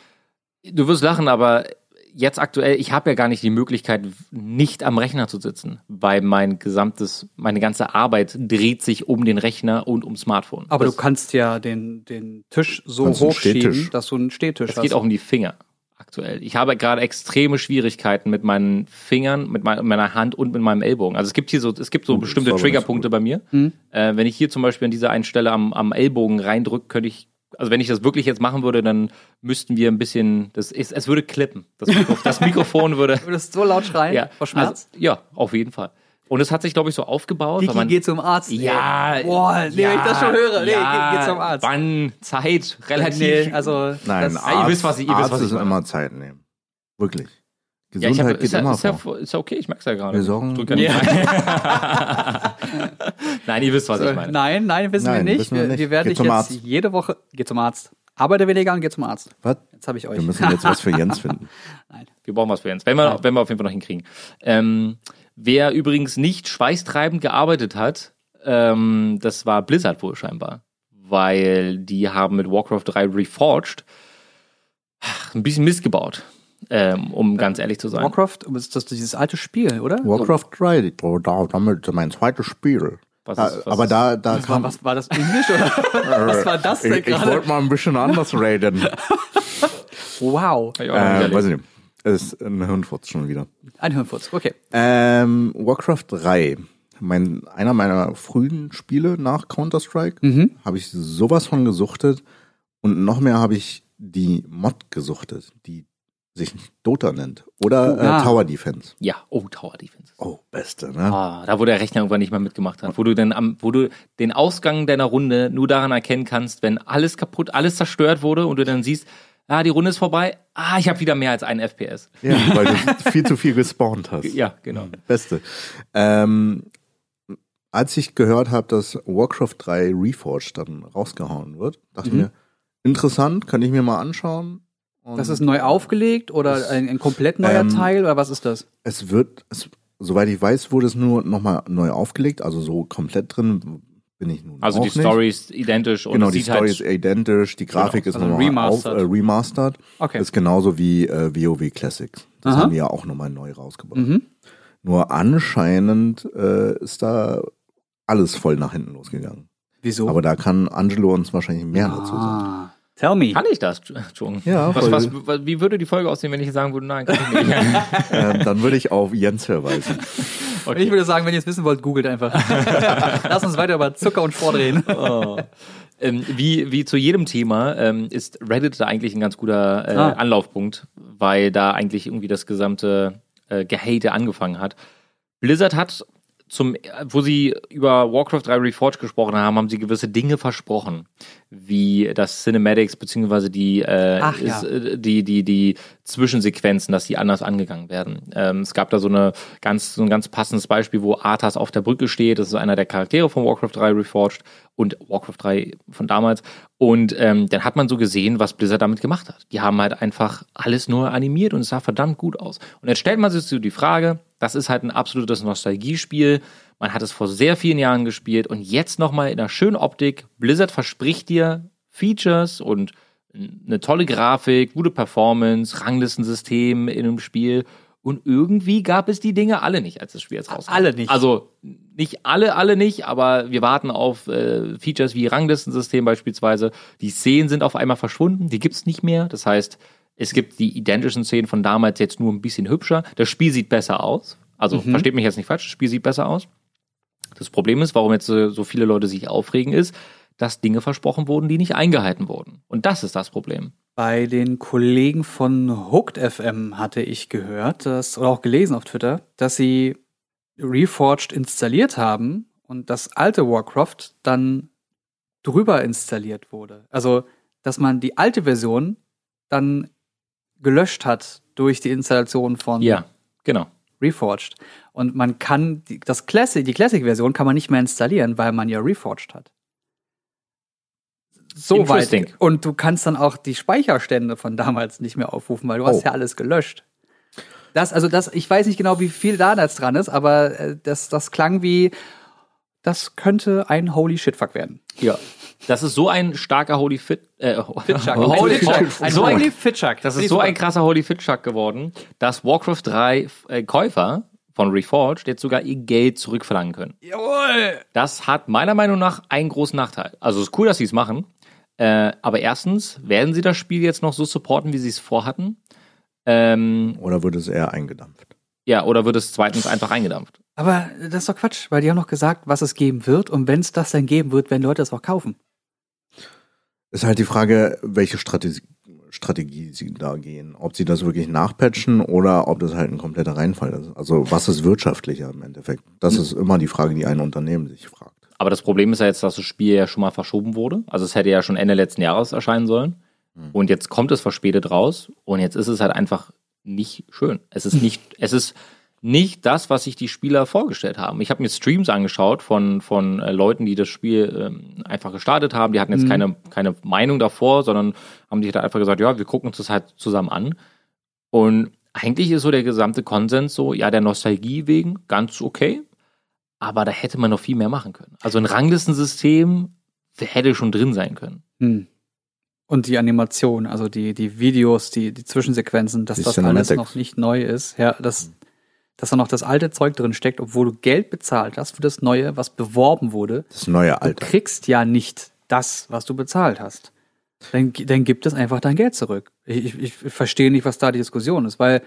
Speaker 4: du wirst lachen, aber jetzt aktuell, ich habe ja gar nicht die Möglichkeit, nicht am Rechner zu sitzen, weil mein gesamtes, meine ganze Arbeit dreht sich um den Rechner und um Smartphone.
Speaker 1: Aber
Speaker 4: das,
Speaker 1: du kannst ja den, den Tisch so hochschieben, dass du einen Stehtisch
Speaker 4: Es
Speaker 1: hast.
Speaker 4: geht auch um die Finger aktuell. Ich habe gerade extreme Schwierigkeiten mit meinen Fingern, mit mein- meiner Hand und mit meinem Ellbogen. Also es gibt hier so, es gibt so bestimmte Triggerpunkte bei mir.
Speaker 1: Mhm.
Speaker 4: Äh, wenn ich hier zum Beispiel an dieser einen Stelle am, am Ellbogen reindrücke, könnte ich, also wenn ich das wirklich jetzt machen würde, dann müssten wir ein bisschen, das ist, es würde klippen. Das, Mikro, das Mikrofon würde,
Speaker 1: Du würdest so laut schreien
Speaker 4: ja,
Speaker 1: vor Schmerz.
Speaker 4: Also, ja, auf jeden Fall. Und es hat sich, glaube ich, so aufgebaut.
Speaker 1: Kiki
Speaker 4: man,
Speaker 1: geht zum Arzt.
Speaker 4: ja,
Speaker 1: ey. Boah, nee, wenn ich das schon höre. Nee,
Speaker 4: ja,
Speaker 1: geh, geh zum Arzt.
Speaker 4: Wann? Zeit? Relativ.
Speaker 1: Nee, also,
Speaker 5: Nein,
Speaker 1: das,
Speaker 4: Ah, ihr wisst, was ich- ihr wisst,
Speaker 5: Arzt
Speaker 4: was ich
Speaker 5: ist immer Zeit nehmen. Wirklich.
Speaker 4: Ja, ich
Speaker 5: Gesundheit
Speaker 4: hab,
Speaker 5: geht
Speaker 4: ist, ja,
Speaker 5: immer
Speaker 4: ist, ja,
Speaker 5: vor.
Speaker 4: ist ja okay, ich merk's ja gerade.
Speaker 5: Wir sorgen-
Speaker 4: ja nicht rein. Nein, ihr wisst, was ich meine.
Speaker 1: nein, nein, wissen
Speaker 5: Nein,
Speaker 1: wir nicht.
Speaker 5: wissen wir nicht.
Speaker 1: wir werden dich jetzt
Speaker 5: Arzt.
Speaker 1: jede Woche, geh zum Arzt. Arbeite weniger und geh zum Arzt.
Speaker 5: Was?
Speaker 1: Jetzt habe ich euch.
Speaker 5: Wir müssen jetzt was für Jens finden.
Speaker 4: Wir brauchen was für Jens. Wenn wir, wenn wir auf jeden Fall noch hinkriegen. Ähm, wer übrigens nicht schweißtreibend gearbeitet hat, ähm, das war Blizzard wohl scheinbar. Weil die haben mit Warcraft 3 Reforged ach, ein bisschen Mist gebaut. Ähm, um ganz ehrlich zu sein.
Speaker 1: Warcraft, ist das dieses alte Spiel, oder?
Speaker 5: Warcraft 3, oh, da, damit mein zweites Spiel.
Speaker 4: Was ist- was
Speaker 5: aber da, da
Speaker 1: Was war,
Speaker 5: kam.
Speaker 1: was war das Englisch oder? was war das denn
Speaker 5: ich, ich
Speaker 1: gerade?
Speaker 5: wollte mal ein bisschen anders reden.
Speaker 1: Wow.
Speaker 4: Ich
Speaker 5: äh, weiß ich nicht. Es ist ein Hirnfurz schon wieder.
Speaker 1: Ein Hirnfurz, okay.
Speaker 5: Ähm, Warcraft 3. Mein, einer meiner frühen Spiele nach Counter-Strike
Speaker 1: Mhm.
Speaker 5: habe ich sowas von gesuchtet und noch mehr habe ich die Mod gesuchtet, die sich Dota nennt. Oder
Speaker 1: Oh, ah.
Speaker 5: äh, Tower Defense.
Speaker 4: Ja, oh, Tower Defense.
Speaker 5: Oh, beste, ne?
Speaker 4: Ah, da wo der Rechner irgendwann nicht mehr mitgemacht hat, wo du dann am, wo du den Ausgang deiner Runde nur daran erkennen kannst, wenn alles kaputt, alles zerstört wurde und du dann siehst, ah, die Runde ist vorbei, ah, ich habe wieder mehr als einen FPS.
Speaker 5: Ja, weil du viel zu viel gespawnt hast.
Speaker 4: Ja, genau.
Speaker 5: Beste. Ähm, als ich gehört habe, dass Warcraft 3 Reforged dann rausgehauen wird, dachte ich
Speaker 1: Mhm.
Speaker 5: mir, interessant, kann ich mir mal anschauen. Und
Speaker 1: Das ist neu aufgelegt oder ein, ein komplett neuer
Speaker 5: ähm,
Speaker 1: Teil oder was ist das?
Speaker 5: Es wird, es, soweit ich weiß, wurde es nur nochmal neu aufgelegt, also so komplett drin bin ich nun
Speaker 4: Also
Speaker 5: auch
Speaker 4: die
Speaker 5: nicht.
Speaker 4: Story ist identisch und
Speaker 5: Genau, die Story
Speaker 4: halt,
Speaker 5: ist identisch, die Grafik ist
Speaker 1: also
Speaker 5: nochmal
Speaker 1: remastered.
Speaker 5: auf, äh, remastered.
Speaker 1: Okay.
Speaker 5: Ist genauso wie äh, WoW Classics. Das
Speaker 1: Aha.
Speaker 5: haben die ja auch nochmal neu rausgebracht.
Speaker 1: Mhm.
Speaker 5: Nur anscheinend äh, ist da alles voll nach hinten losgegangen.
Speaker 1: Wieso?
Speaker 5: Aber da kann Angelo uns wahrscheinlich mehr dazu sagen.
Speaker 1: Tell me.
Speaker 4: kann ich das, Jung?
Speaker 5: Ja,
Speaker 4: was, was, was, wie würde die Folge aussehen, wenn ich sagen würde, nein, kann ich nicht?
Speaker 5: ähm, dann würde ich auf Jens verweisen.
Speaker 1: Ich würde sagen, wenn ihr es wissen wollt, googelt einfach. Lass uns weiter über Zucker und Sport reden.
Speaker 4: Oh. Ähm, wie, wie zu jedem Thema ähm, ist Reddit da eigentlich ein ganz guter äh,
Speaker 1: Ah.
Speaker 4: Anlaufpunkt, weil da eigentlich irgendwie das gesamte äh, Gehate angefangen hat. Blizzard hat zum, wo sie über Warcraft 3 Reforged gesprochen haben, haben sie gewisse Dinge versprochen, wie das Cinematics beziehungsweise die, äh,
Speaker 1: Ach, ja.
Speaker 4: äh, die, die, die Zwischensequenzen, dass die anders angegangen werden. Ähm, es gab da so eine ganz, so ein ganz passendes Beispiel, wo Arthas auf der Brücke steht. Das ist einer der Charaktere von Warcraft 3 Reforged und Warcraft 3 von damals. Und ähm, dann hat man so gesehen, was Blizzard damit gemacht hat. Die haben halt einfach alles nur animiert und es sah verdammt gut aus. Und jetzt stellt man sich so die Frage, das ist halt ein absolutes Nostalgiespiel. Man hat es vor sehr vielen Jahren gespielt und jetzt nochmal in einer schönen Optik. Blizzard verspricht dir Features und eine tolle Grafik, gute Performance, Ranglistensystem in einem Spiel. Und irgendwie gab es die Dinge alle nicht, als das Spiel jetzt rauskam.
Speaker 1: Alle nicht.
Speaker 4: Also nicht alle, alle nicht, aber wir warten auf äh, Features wie Ranglistensystem beispielsweise. Die Szenen sind auf einmal verschwunden, die gibt's nicht mehr. Das heißt, Es gibt die identischen Szenen von damals jetzt nur ein bisschen hübscher. Das Spiel sieht besser aus. Also versteht mich jetzt nicht falsch, das Spiel sieht besser aus. Das Problem ist, warum jetzt so viele Leute sich aufregen, ist, dass Dinge versprochen wurden, die nicht eingehalten wurden. Und das ist das Problem.
Speaker 1: Bei den Kollegen von Hooked FM hatte ich gehört, dass, oder auch gelesen auf Twitter, dass sie Reforged installiert haben und das alte Warcraft dann drüber installiert wurde. Also, dass man die alte Version dann gelöscht hat durch die Installation von
Speaker 4: Ja, genau.
Speaker 1: Reforged. Und man kann die, das Classic, die Classic-Version kann man nicht mehr installieren, weil man ja Reforged hat. So weit. Und du kannst dann auch die Speicherstände von damals nicht mehr aufrufen, weil du hast
Speaker 5: Oh.
Speaker 1: ja alles gelöscht. Das, also das, ich weiß nicht genau, wie viel da jetzt dran ist, aber äh, das, das klang wie, das könnte ein Holy Shitfuck werden.
Speaker 4: Ja. Das ist so ein starker Holy Fit. Äh,
Speaker 1: Holy Fitchuck. Ein
Speaker 4: so ein,
Speaker 1: Holy Fitchuck.
Speaker 4: das ist so ein krasser Holy Fitchuck geworden, dass Warcraft 3 äh, Käufer von Reforged jetzt sogar ihr Geld zurückverlangen können.
Speaker 1: Jawohl!
Speaker 4: Das hat meiner Meinung nach einen großen Nachteil. Also es ist cool, dass sie es machen. Äh, aber erstens, werden sie das Spiel jetzt noch so supporten, wie sie es vorhatten? Ähm,
Speaker 5: Oder wird es eher eingedampft?
Speaker 4: ja, oder wird es zweitens einfach eingedampft?
Speaker 1: Aber das ist doch Quatsch, weil die haben noch gesagt, was es geben wird und wenn es das dann geben wird, werden Leute das auch kaufen.
Speaker 5: Ist halt die Frage, welche Strategie, Strategie sie da gehen. Ob sie das wirklich nachpatchen oder ob das halt ein kompletter Reinfall ist. Also was ist wirtschaftlicher im Endeffekt? Das ist immer die Frage, die ein Unternehmen sich fragt.
Speaker 4: Aber das Problem ist ja jetzt, dass das Spiel ja schon mal verschoben wurde. Also es hätte ja schon Ende letzten Jahres erscheinen sollen. Und jetzt kommt es verspätet raus und jetzt ist es halt einfach nicht schön. Es ist nicht, es ist nicht das, was sich die Spieler vorgestellt haben. Ich habe mir Streams angeschaut von, von äh, Leuten, die das Spiel ähm, einfach gestartet haben. Die hatten jetzt keine, keine Meinung davor, sondern haben sich da einfach gesagt, ja, wir gucken uns das halt zusammen an. Und eigentlich ist so der gesamte Konsens so, ja, der Nostalgie wegen ganz okay, aber da hätte man noch viel mehr machen können. Also ein Ranglistensystem hätte schon drin sein können.
Speaker 1: Hm. Und die Animation, also die, die Videos, die, die Zwischensequenzen, dass
Speaker 5: Die
Speaker 1: das alles noch nicht neu ist. Ja, dass, dass da noch das alte Zeug drin steckt, obwohl du Geld bezahlt hast für das Neue, was beworben wurde.
Speaker 5: Das neue
Speaker 1: Du
Speaker 5: Alter.
Speaker 1: kriegst ja nicht das, was du bezahlt hast. Dann, dann gibt es einfach dein Geld zurück. Ich, ich, ich verstehe nicht, was da die Diskussion ist, weil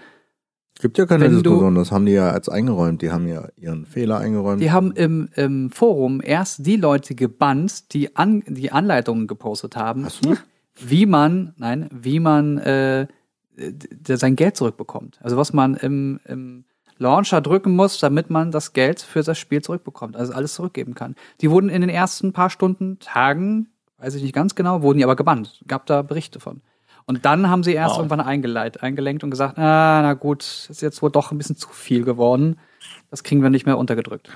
Speaker 5: Gibt ja keine
Speaker 1: Wenn du-
Speaker 5: Diskussion, das haben die ja als eingeräumt. Die haben ja ihren Fehler eingeräumt.
Speaker 1: die haben im, im Forum erst die Leute gebannt, die, an, die Anleitungen gepostet haben,
Speaker 5: Hast du?
Speaker 1: wie man, nein, wie man äh, sein Geld zurückbekommt. Also was man im, im Launcher drücken muss, damit man das Geld für das Spiel zurückbekommt, also alles zurückgeben kann. Die wurden in den ersten paar Stunden, Tagen, weiß ich nicht ganz genau, wurden die aber gebannt. Gab da Berichte von. Und dann haben sie erst
Speaker 4: Wow.
Speaker 1: irgendwann eingeleit, eingelenkt und gesagt, ah, na gut, ist jetzt wohl doch ein bisschen zu viel geworden. Das kriegen wir nicht mehr untergedrückt.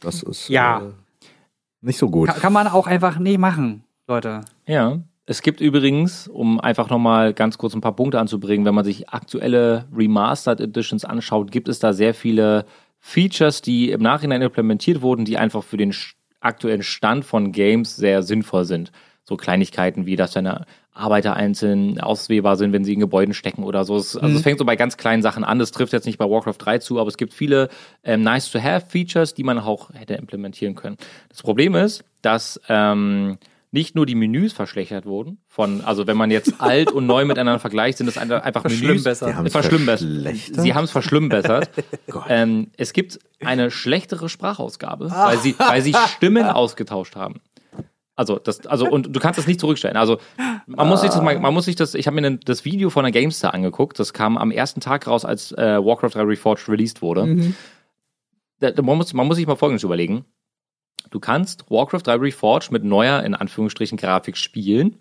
Speaker 5: Das ist
Speaker 1: Ja.
Speaker 5: äh, nicht so gut.
Speaker 1: Kann, kann man auch einfach nicht machen, Leute.
Speaker 4: Ja. Es gibt übrigens, um einfach nochmal ganz kurz ein paar Punkte anzubringen, wenn man sich aktuelle Remastered Editions anschaut, gibt es da sehr viele Features, die im Nachhinein implementiert wurden, die einfach für den aktuellen Stand von Games sehr sinnvoll sind. So Kleinigkeiten wie, dass deine Arbeiter einzeln auswählbar sind, wenn sie in Gebäuden stecken oder so. Es, also es fängt so bei ganz kleinen Sachen an. Das trifft jetzt nicht bei Warcraft 3 zu, aber es gibt viele ähm, Nice-to-have-Features, die man auch hätte implementieren können. Das Problem ist, dass ähm, nicht nur die Menüs verschlechtert wurden, von, also wenn man jetzt alt und neu miteinander vergleicht, sind es einfach Menüs.
Speaker 1: Verschlimmbessert.
Speaker 4: Sie haben es verschlimmbessert. ähm, es gibt eine schlechtere Sprachausgabe, weil sie, weil sie Stimmen ausgetauscht haben. Also, das, also, und du kannst das nicht zurückstellen. Also, man muss sich das mal, man muss sich das, ich habe mir das Video von der Gamestar angeguckt. Das kam am ersten Tag raus, als äh, Warcraft 3 Reforged released wurde. Da, da, man, muss, man muss sich mal Folgendes überlegen. Du kannst Warcraft 3 Reforged mit neuer, in Anführungsstrichen, Grafik spielen.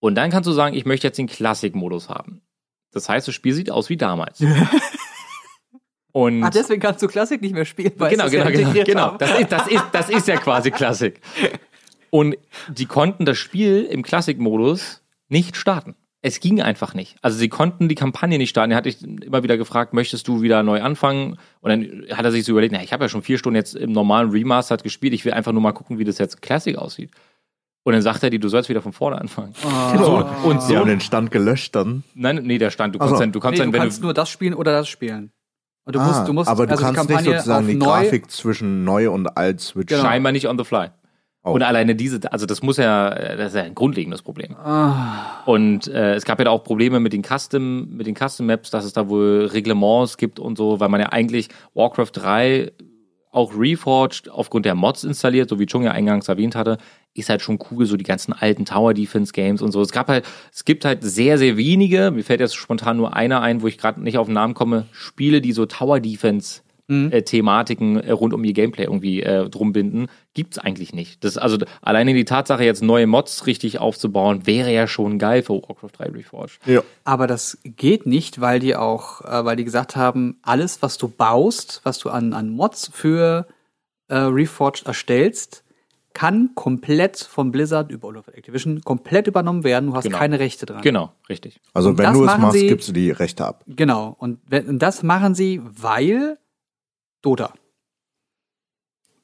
Speaker 4: Und dann kannst du sagen, ich möchte jetzt den Classic-Modus haben. Das heißt, das Spiel sieht aus wie damals. Und
Speaker 1: Ach, deswegen kannst du Klassik nicht mehr spielen, weil
Speaker 4: genau, genau,
Speaker 1: ja
Speaker 4: genau, genau.
Speaker 1: haben.
Speaker 4: Das ist, das ist, das ist ja quasi Klassik. Und die konnten das Spiel im Klassikmodus nicht starten. Es ging einfach nicht. Also sie konnten die Kampagne nicht starten. Er hat dich immer wieder gefragt, möchtest du wieder neu anfangen? Und dann hat er sich so überlegt, na, ich habe ja schon vier Stunden jetzt im normalen Remastered gespielt. Ich will einfach nur mal gucken, wie das jetzt Classic aussieht. Und dann sagt er dir, du sollst wieder von vorne anfangen. So, und
Speaker 5: Sie
Speaker 4: so,
Speaker 5: haben den Stand gelöscht dann.
Speaker 4: nein, nee, der stand, du kannst
Speaker 5: so.
Speaker 4: dann, du kannst
Speaker 1: Nee,
Speaker 4: dann,
Speaker 1: du
Speaker 4: wenn
Speaker 1: kannst
Speaker 4: du,
Speaker 1: nur das spielen oder das spielen. Und du
Speaker 5: Ah,
Speaker 1: musst, du musst
Speaker 5: aber du
Speaker 1: also die
Speaker 5: kannst nicht sozusagen die
Speaker 1: neu,
Speaker 5: Grafik zwischen neu und alt switchen.
Speaker 1: Genau.
Speaker 4: scheinbar nicht on the fly.
Speaker 5: Oh.
Speaker 4: Und alleine diese, also das muss ja, das ist ja ein grundlegendes Problem.
Speaker 1: Ah,
Speaker 4: Und äh, es gab ja auch Probleme mit den Custom, mit den Custom Maps, dass es da wohl Reglements gibt und so, weil man ja eigentlich Warcraft 3 auch Reforged aufgrund der Mods installiert, so wie Chung ja eingangs erwähnt hatte, ist halt schon cool, so die ganzen alten Tower Defense Games und so. Es gab halt, es gibt halt sehr, sehr wenige, mir fällt jetzt spontan nur einer ein, wo ich gerade nicht auf den Namen komme, Spiele, die so Tower Defense äh, Thematiken äh, rund um ihr Gameplay irgendwie äh, drum binden, gibt's eigentlich nicht. Das also alleine die Tatsache jetzt neue Mods richtig aufzubauen, wäre ja schon geil für Warcraft 3 Reforged.
Speaker 5: Ja.
Speaker 1: aber das geht nicht, weil die auch, äh, weil die gesagt haben, alles, was du baust, was du an, an Mods für äh, Reforged erstellst, kann komplett von Blizzard über Activision komplett übernommen werden. Du hast
Speaker 4: Genau.
Speaker 1: keine Rechte dran.
Speaker 4: Genau, richtig.
Speaker 5: Also
Speaker 1: Und
Speaker 5: wenn du es machst,
Speaker 1: sie-
Speaker 5: gibst du die Rechte ab.
Speaker 1: Genau. Und, wenn, und das machen sie, weil Dota.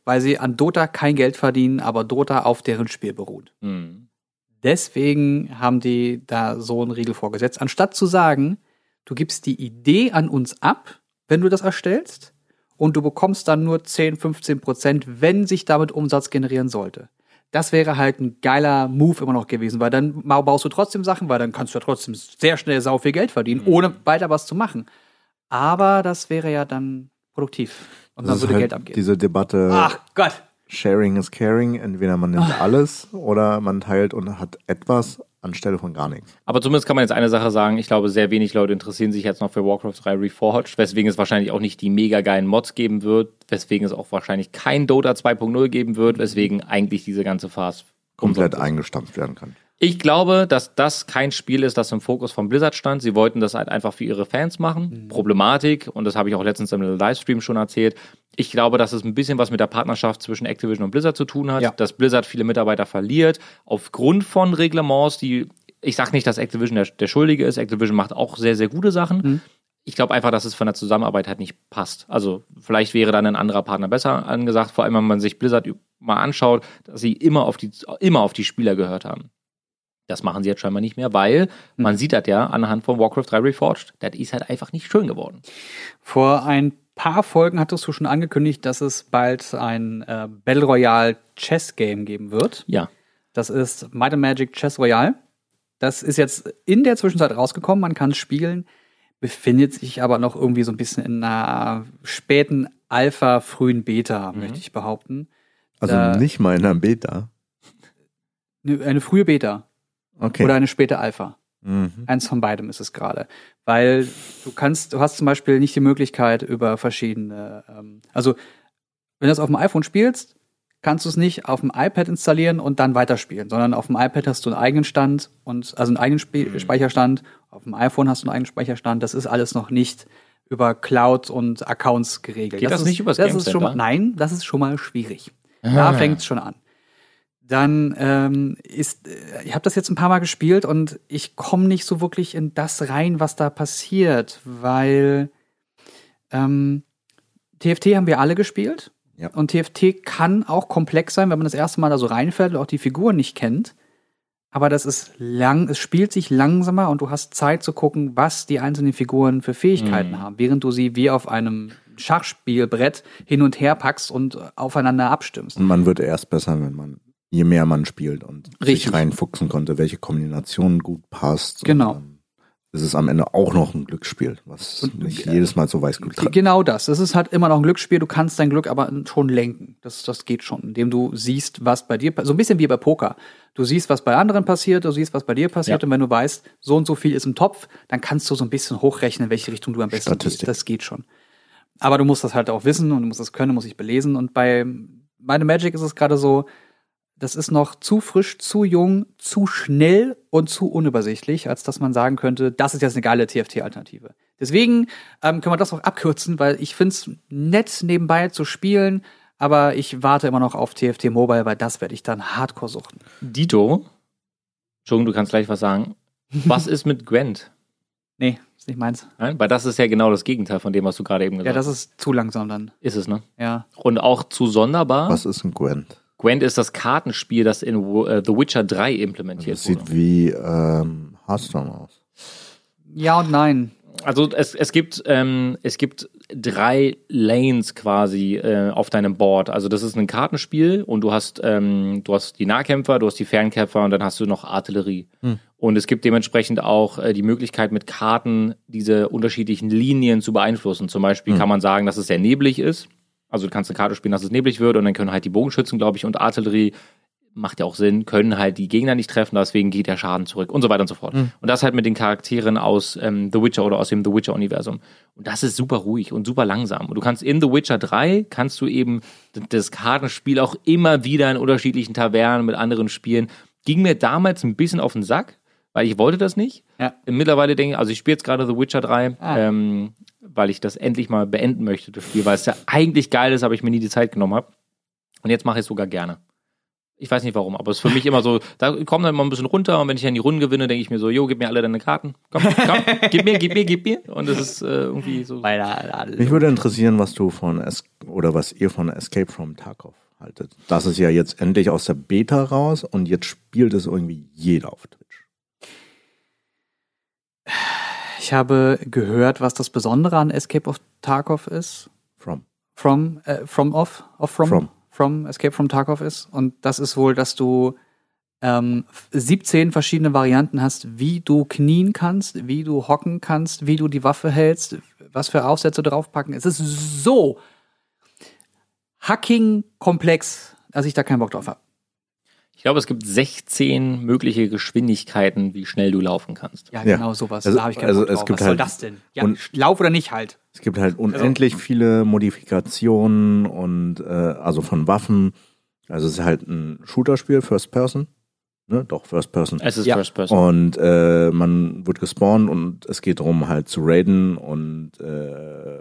Speaker 1: Weil sie an Dota kein Geld verdienen, aber Dota auf deren Spiel beruht.
Speaker 4: Hm.
Speaker 1: Deswegen haben die da so einen Riegel vorgesetzt. Anstatt zu sagen, du gibst die Idee an uns ab, wenn du das erstellst, und du bekommst dann nur 10, 15 Prozent, wenn sich damit Umsatz generieren sollte. Das wäre halt ein geiler Move immer noch gewesen, weil dann baust du trotzdem Sachen, weil dann kannst du ja trotzdem sehr schnell sau viel Geld verdienen, ohne weiter was zu machen. Aber das wäre ja dann produktiv. Und
Speaker 5: Das ist
Speaker 1: würde
Speaker 5: halt
Speaker 1: Geld abgeben.
Speaker 5: Diese Debatte,
Speaker 1: Ach Gott.
Speaker 5: Sharing is caring. Entweder man nimmt alles oder man teilt und hat etwas anstelle von gar nichts.
Speaker 4: Aber zumindest kann man jetzt eine Sache sagen. Ich glaube, sehr wenig Leute interessieren sich jetzt noch für Warcraft 3 Reforged, weswegen es wahrscheinlich auch nicht die mega geilen Mods geben wird, weswegen es auch wahrscheinlich kein Dota 2.0 geben wird, weswegen eigentlich diese ganze Phase
Speaker 5: Komplett eingestampft werden kann.
Speaker 4: Ich glaube, dass das kein Spiel ist, das im Fokus von Blizzard stand. Sie wollten das halt einfach für ihre Fans machen. Problematik, und das habe ich auch letztens im Livestream schon erzählt. Ich glaube, dass es ein bisschen was mit der Partnerschaft zwischen Activision und Blizzard zu tun hat,
Speaker 1: Ja.
Speaker 4: dass Blizzard viele Mitarbeiter verliert, aufgrund von Reglements, die, ich sage nicht, dass Activision der, der Schuldige ist. Activision macht auch sehr, sehr gute Sachen. Ich glaube einfach, dass es von der Zusammenarbeit halt nicht passt. Also vielleicht wäre dann ein anderer Partner besser angesagt, vor allem wenn man sich Blizzard mal anschaut, dass sie immer auf die, immer auf die Spieler gehört haben. Das machen sie jetzt scheinbar nicht mehr, weil man sieht das ja anhand von Warcraft 3 Reforged. Das ist halt einfach nicht schön geworden.
Speaker 1: Vor ein paar Folgen hattest du schon angekündigt, dass es bald ein äh, Battle Royale Chess Game geben wird.
Speaker 4: Ja.
Speaker 1: Das ist Might and Magic Chess Royale. Das ist jetzt in der Zwischenzeit rausgekommen, man kann es spielen, befindet sich aber noch irgendwie so ein bisschen in einer späten Alpha, frühen Beta, möchte ich behaupten.
Speaker 5: Also
Speaker 1: Da-
Speaker 5: nicht mal in der Beta.
Speaker 1: Eine, eine frühe Beta
Speaker 5: Okay.
Speaker 1: oder eine späte Alpha.
Speaker 5: mhm.
Speaker 1: Eins von beidem ist es gerade. Weil du kannst, du hast zum Beispiel nicht die Möglichkeit über verschiedene, ähm, also wenn du es auf dem iPhone spielst, kannst du es nicht auf dem iPad installieren und dann weiterspielen, sondern auf dem iPad hast du einen eigenen Stand und also einen eigenen Spe Speicherstand, auf dem iPhone hast du einen eigenen Speicherstand, das ist alles noch nicht über Cloud und Accounts geregelt.
Speaker 4: Geht das
Speaker 1: ist,
Speaker 4: nicht übers
Speaker 1: das
Speaker 4: Game
Speaker 1: ist schon mal,
Speaker 4: Center?
Speaker 1: Nein, das ist schon mal schwierig.
Speaker 4: Ah.
Speaker 1: Da fängt es schon an. Dann ähm, ist, äh, ich habe das jetzt ein paar Mal gespielt und ich komme nicht so wirklich in das rein, was da passiert, weil ähm, TFT haben wir alle gespielt.
Speaker 5: Ja.
Speaker 1: Und TFT kann auch komplex sein, wenn man das erste Mal da so reinfällt und auch die Figuren nicht kennt. Aber das ist lang, es spielt sich langsamer und du hast Zeit zu gucken, was die einzelnen Figuren für Fähigkeiten
Speaker 4: Mhm.
Speaker 1: haben, während du sie wie auf einem Schachspielbrett hin und her packst und aufeinander abstimmst.
Speaker 5: Und man wird erst besser, wenn man, je mehr man spielt und
Speaker 1: Richtig.
Speaker 5: sich reinfuchsen konnte, welche Kombination gut passt.
Speaker 1: Genau.
Speaker 5: Ähm, es ist am Ende auch noch ein Glücksspiel, was
Speaker 1: Und,
Speaker 5: nicht
Speaker 1: äh,
Speaker 5: jedes Mal so weiß gut
Speaker 1: G- Genau das. Es ist halt immer noch ein Glücksspiel. Du kannst dein Glück aber schon lenken. Das, das geht schon, indem du siehst, was bei dir passiert. So ein bisschen wie bei Poker. Du siehst, was bei anderen passiert, du siehst, was bei dir passiert.
Speaker 4: Ja.
Speaker 1: Und wenn du weißt, so und so viel ist im Topf, dann kannst du so ein bisschen hochrechnen, in welche Richtung du am besten
Speaker 5: Statistik.
Speaker 1: gehst. Das geht schon. Aber du musst das halt auch wissen und du musst das können, du musst dich belesen. Und bei meine Magic ist es gerade so, das ist noch zu frisch, zu jung, zu schnell und zu unübersichtlich, als dass man sagen könnte, das ist jetzt eine geile TFT-Alternative. Deswegen ähm, können wir das auch abkürzen, weil ich finde es nett, nebenbei zu spielen, aber ich warte immer noch auf TFT Mobile, weil das werde ich dann hardcore suchten.
Speaker 4: Dito, Entschuldigung, du kannst gleich was sagen. Was ist mit Gwent?
Speaker 1: Nee, ist nicht meins.
Speaker 4: Nein? Weil das ist ja genau das Gegenteil von dem, was du gerade eben
Speaker 1: Ja,
Speaker 4: gesagt
Speaker 1: das
Speaker 4: hast.
Speaker 1: ist zu langsam dann.
Speaker 4: Ist es, ne?
Speaker 1: Ja.
Speaker 4: Und auch zu sonderbar.
Speaker 5: Was ist ein Gwent?
Speaker 4: Gwent ist das Kartenspiel, das in äh, The Witcher 3 implementiert
Speaker 5: Das sieht
Speaker 4: wurde.
Speaker 5: wie ähm, Hearthstone aus.
Speaker 1: Ja und nein.
Speaker 4: Also es, es gibt, ähm, es gibt drei Lanes quasi äh, auf deinem Board. Also das ist ein Kartenspiel und du hast, ähm, du hast die Nahkämpfer, du hast die Fernkämpfer und dann hast du noch Artillerie. Und es gibt dementsprechend auch äh, die Möglichkeit, mit Karten diese unterschiedlichen Linien zu beeinflussen. Zum Beispiel kann man sagen, dass es sehr neblig ist. Also du kannst eine Karte spielen, dass es neblig wird und dann können halt die Bogenschützen, glaube ich, und Artillerie macht ja auch Sinn, können halt die Gegner nicht treffen, deswegen geht der Schaden zurück und so weiter und so fort. Und das halt mit den Charakteren aus ähm, The Witcher oder aus dem The Witcher-Universum. Und das ist super ruhig und super langsam. Und du kannst in The Witcher 3 kannst du eben das Kartenspiel auch immer wieder in unterschiedlichen Tavernen mit anderen spielen. Ging mir damals ein bisschen auf den Sack, weil ich wollte das nicht.
Speaker 1: Ja.
Speaker 4: Mittlerweile denke ich, also ich spiele jetzt gerade The Witcher 3,
Speaker 1: Ah.
Speaker 4: ähm, weil ich das endlich mal beenden möchte, das Spiel, weil es ja eigentlich geil ist, aber ich mir nie die Zeit genommen habe. Und jetzt mache ich es sogar gerne. Ich weiß nicht warum, aber es ist für mich immer so, da kommt dann mal ein bisschen runter und wenn ich dann die Runden gewinne, denke ich mir so, jo, gib mir alle deine Karten. Komm, komm, gib mir, gib mir, gib mir. Und das ist äh, irgendwie so.
Speaker 5: Mich würde interessieren, was du von es oder was ihr von Escape from Tarkov haltet. Das ist ja jetzt endlich aus der Beta raus und jetzt spielt es irgendwie jeder auf Twitch.
Speaker 1: Ich habe gehört, was das Besondere an Escape of Tarkov ist.
Speaker 5: From.
Speaker 1: From, äh, from off, off from,
Speaker 5: From.
Speaker 1: from Escape from Tarkov ist. Und das ist wohl, dass du ähm, 17 verschiedene Varianten hast, wie du knien kannst, wie du hocken kannst, wie du die Waffe hältst, was für Aufsätze draufpacken. Es ist so hacking komplex, dass ich da keinen Bock drauf habe.
Speaker 4: Ich glaube, es gibt 16 mögliche Geschwindigkeiten, wie schnell du laufen kannst.
Speaker 1: Ja,
Speaker 5: Ja.
Speaker 1: genau sowas.
Speaker 5: Also-
Speaker 1: da habe ich
Speaker 5: also es gibt
Speaker 1: was soll
Speaker 5: halt-
Speaker 1: das denn? Ja,
Speaker 5: und-
Speaker 1: lauf oder nicht halt.
Speaker 5: Es gibt halt unendlich viele Modifikationen und äh, also von Waffen. Also es ist halt ein Shooter-Spiel, First Person. Ne? Doch, First Person.
Speaker 4: Es ist
Speaker 1: Ja.
Speaker 4: First Person.
Speaker 5: Und äh, man wird gespawnt und es geht darum, halt zu raiden und äh,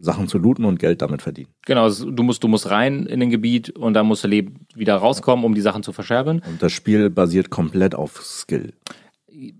Speaker 5: Sachen zu looten und Geld damit verdienen.
Speaker 4: Genau, du musst, du musst rein in den Gebiet und dann musst du wieder rauskommen, um die Sachen zu verscherben.
Speaker 5: Und das Spiel basiert komplett auf Skill.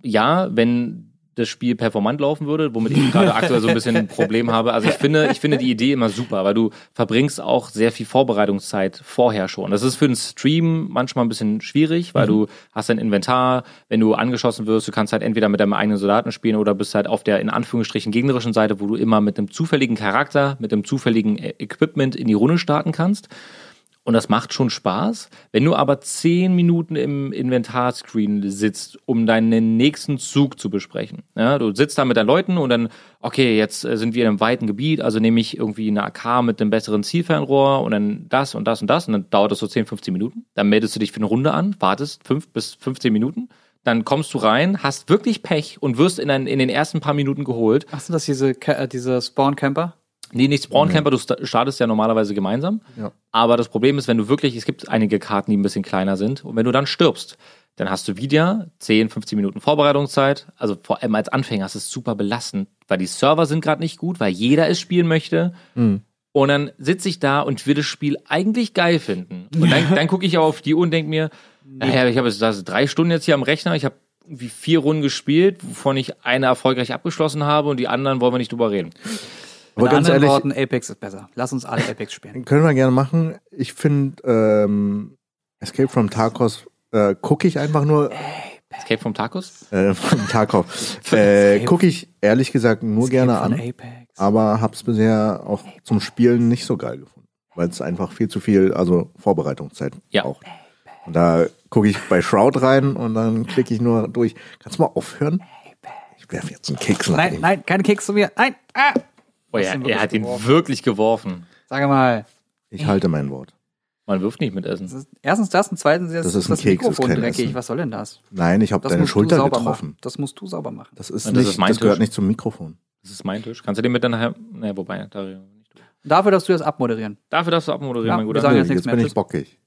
Speaker 4: ja, wenn das Spiel performant laufen würde, womit ich gerade aktuell so ein bisschen ein Problem habe. Also ich finde, ich finde die Idee immer super, weil du verbringst auch sehr viel Vorbereitungszeit vorher schon. Das ist für den Stream manchmal ein bisschen schwierig, weil du hast ein Inventar, wenn du angeschossen wirst, du kannst halt entweder mit deinem eigenen Soldaten spielen oder bist halt auf der in Anführungsstrichen gegnerischen Seite, wo du immer mit einem zufälligen Charakter, mit einem zufälligen E- Equipment in die Runde starten kannst. Und das macht schon Spaß. Wenn du aber zehn Minuten im Inventarscreen sitzt, um deinen nächsten Zug zu besprechen. Ja, du sitzt da mit deinen Leuten und dann, okay, jetzt äh, sind wir in einem weiten Gebiet, also nehme ich irgendwie eine AK mit einem besseren Zielfernrohr und dann das und das und das und dann dauert das so 10, 15 Minuten. Dann meldest du dich für eine Runde an, wartest fünf bis 15 Minuten. Dann kommst du rein, hast wirklich Pech und wirst in, ein, in den ersten paar Minuten geholt.
Speaker 1: Ach, sind das diese, äh, diese Spawn-Camper?
Speaker 4: Nee, nicht Spawn Camper, du sta- startest ja normalerweise gemeinsam.
Speaker 5: Ja.
Speaker 4: Aber das Problem ist, wenn du wirklich, es gibt einige Karten, die ein bisschen kleiner sind, und wenn du dann stirbst, dann hast du wieder 10, 15 Minuten Vorbereitungszeit. Also vor allem als Anfänger ist es super belastend, weil die Server sind gerade nicht gut, weil jeder es spielen möchte.
Speaker 5: Mhm.
Speaker 4: Und dann sitze ich da und will das Spiel eigentlich geil finden. Und dann, dann gucke ich auf die Uhr und denke mir, naja, ich habe jetzt das drei Stunden jetzt hier am Rechner, ich habe irgendwie vier Runden gespielt, wovon ich eine erfolgreich abgeschlossen habe und die anderen wollen wir nicht drüber reden.
Speaker 5: Aber ganz ehrlich,
Speaker 1: Worten, Apex ist besser. Lass uns alle Apex spielen.
Speaker 5: können wir gerne machen. Ich finde ähm, Escape from Tarkov äh, gucke ich einfach nur
Speaker 4: Escape from Tacos?
Speaker 5: äh, vom Tarkov. äh, gucke ich ehrlich gesagt nur gerne
Speaker 1: Von
Speaker 5: an,
Speaker 1: Apex.
Speaker 5: aber hab's bisher auch zum Spielen nicht so geil gefunden, weil es einfach viel zu viel, also Vorbereitungszeit
Speaker 4: Ja.
Speaker 5: braucht. Und da gucke ich bei Shroud rein und dann klicke ich nur durch. Kannst du mal aufhören? Ich werfe jetzt einen Keks nach
Speaker 1: Nein, nein, keine Keks zu mir. Nein. Ah.
Speaker 4: Oh ja, er hat ihn
Speaker 1: wirklich
Speaker 4: wirklich geworfen.
Speaker 1: Sag mal.
Speaker 5: Ich halte mein Wort.
Speaker 4: Man wirft nicht mit Essen.
Speaker 1: Das ist, erstens das und zweitens ist
Speaker 5: Das ist
Speaker 1: das
Speaker 5: Keks, das ist
Speaker 1: Mikrofon
Speaker 5: kein
Speaker 1: dreckig.
Speaker 5: Essen.
Speaker 1: Was soll denn das?
Speaker 5: Nein, ich habe
Speaker 1: Das
Speaker 5: deine Schulter getroffen.
Speaker 1: machen. Das musst du sauber machen.
Speaker 5: Das ist
Speaker 4: Ja, das
Speaker 5: nicht,
Speaker 4: ist mein
Speaker 5: das gehört
Speaker 4: Tisch.
Speaker 5: nicht zum Mikrofon.
Speaker 4: Das ist mein Tisch. Kannst du den mit dann nachher. Ne, wobei, da wir nicht.
Speaker 1: Dafür darfst du das abmoderieren.
Speaker 4: Dafür darfst du abmoderieren,
Speaker 1: Ja,
Speaker 4: mein
Speaker 1: wir
Speaker 4: Guter.
Speaker 1: sagen
Speaker 5: Nö,
Speaker 1: jetzt nichts
Speaker 5: jetzt
Speaker 1: mehr.
Speaker 5: bin ich
Speaker 1: Tschüss.
Speaker 5: bockig.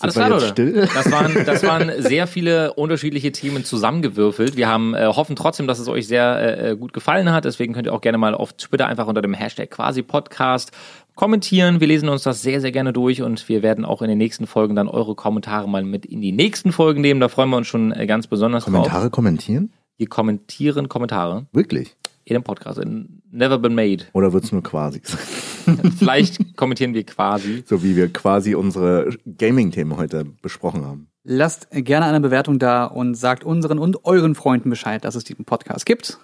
Speaker 4: Alles klar, Leute.
Speaker 5: still?
Speaker 4: Das waren, das waren sehr viele unterschiedliche Themen zusammengewürfelt. Wir haben äh, hoffen trotzdem, dass es euch sehr äh, gut gefallen hat. Deswegen könnt ihr auch gerne mal auf Twitter einfach unter dem Hashtag quasi Podcast kommentieren. Wir lesen uns das sehr, sehr gerne durch und wir werden auch in den nächsten Folgen dann eure Kommentare mal mit in die nächsten Folgen nehmen. Da freuen wir uns schon äh, ganz besonders drauf.
Speaker 5: Kommentare kommentieren?
Speaker 4: Wir kommentieren Kommentare
Speaker 5: Wirklich?
Speaker 4: In dem Podcast. In Never Been Made.
Speaker 5: Oder wird's nur quasi?
Speaker 4: Vielleicht kommentieren wir quasi.
Speaker 5: so wie wir quasi unsere Gaming-Themen heute besprochen haben.
Speaker 1: Lasst gerne eine Bewertung da und sagt unseren und euren Freunden Bescheid, dass es diesen Podcast gibt.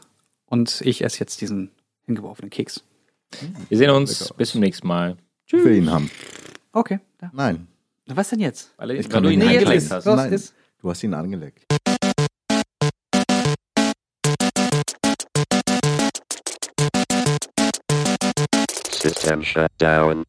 Speaker 1: Und ich esse jetzt diesen hingeworfenen Keks.
Speaker 4: Wir sehen uns. Bis zum nächsten Mal.
Speaker 5: Ich will ihn haben.
Speaker 1: Okay. Ja.
Speaker 5: Nein,
Speaker 1: Was denn jetzt?
Speaker 4: Weil,
Speaker 5: Ich
Speaker 4: weil
Speaker 5: kann
Speaker 4: du ihn
Speaker 5: ihn essen.
Speaker 4: hast.
Speaker 5: Nein.
Speaker 1: ist.
Speaker 5: du hast ihn angeleckt.
Speaker 3: System shut down.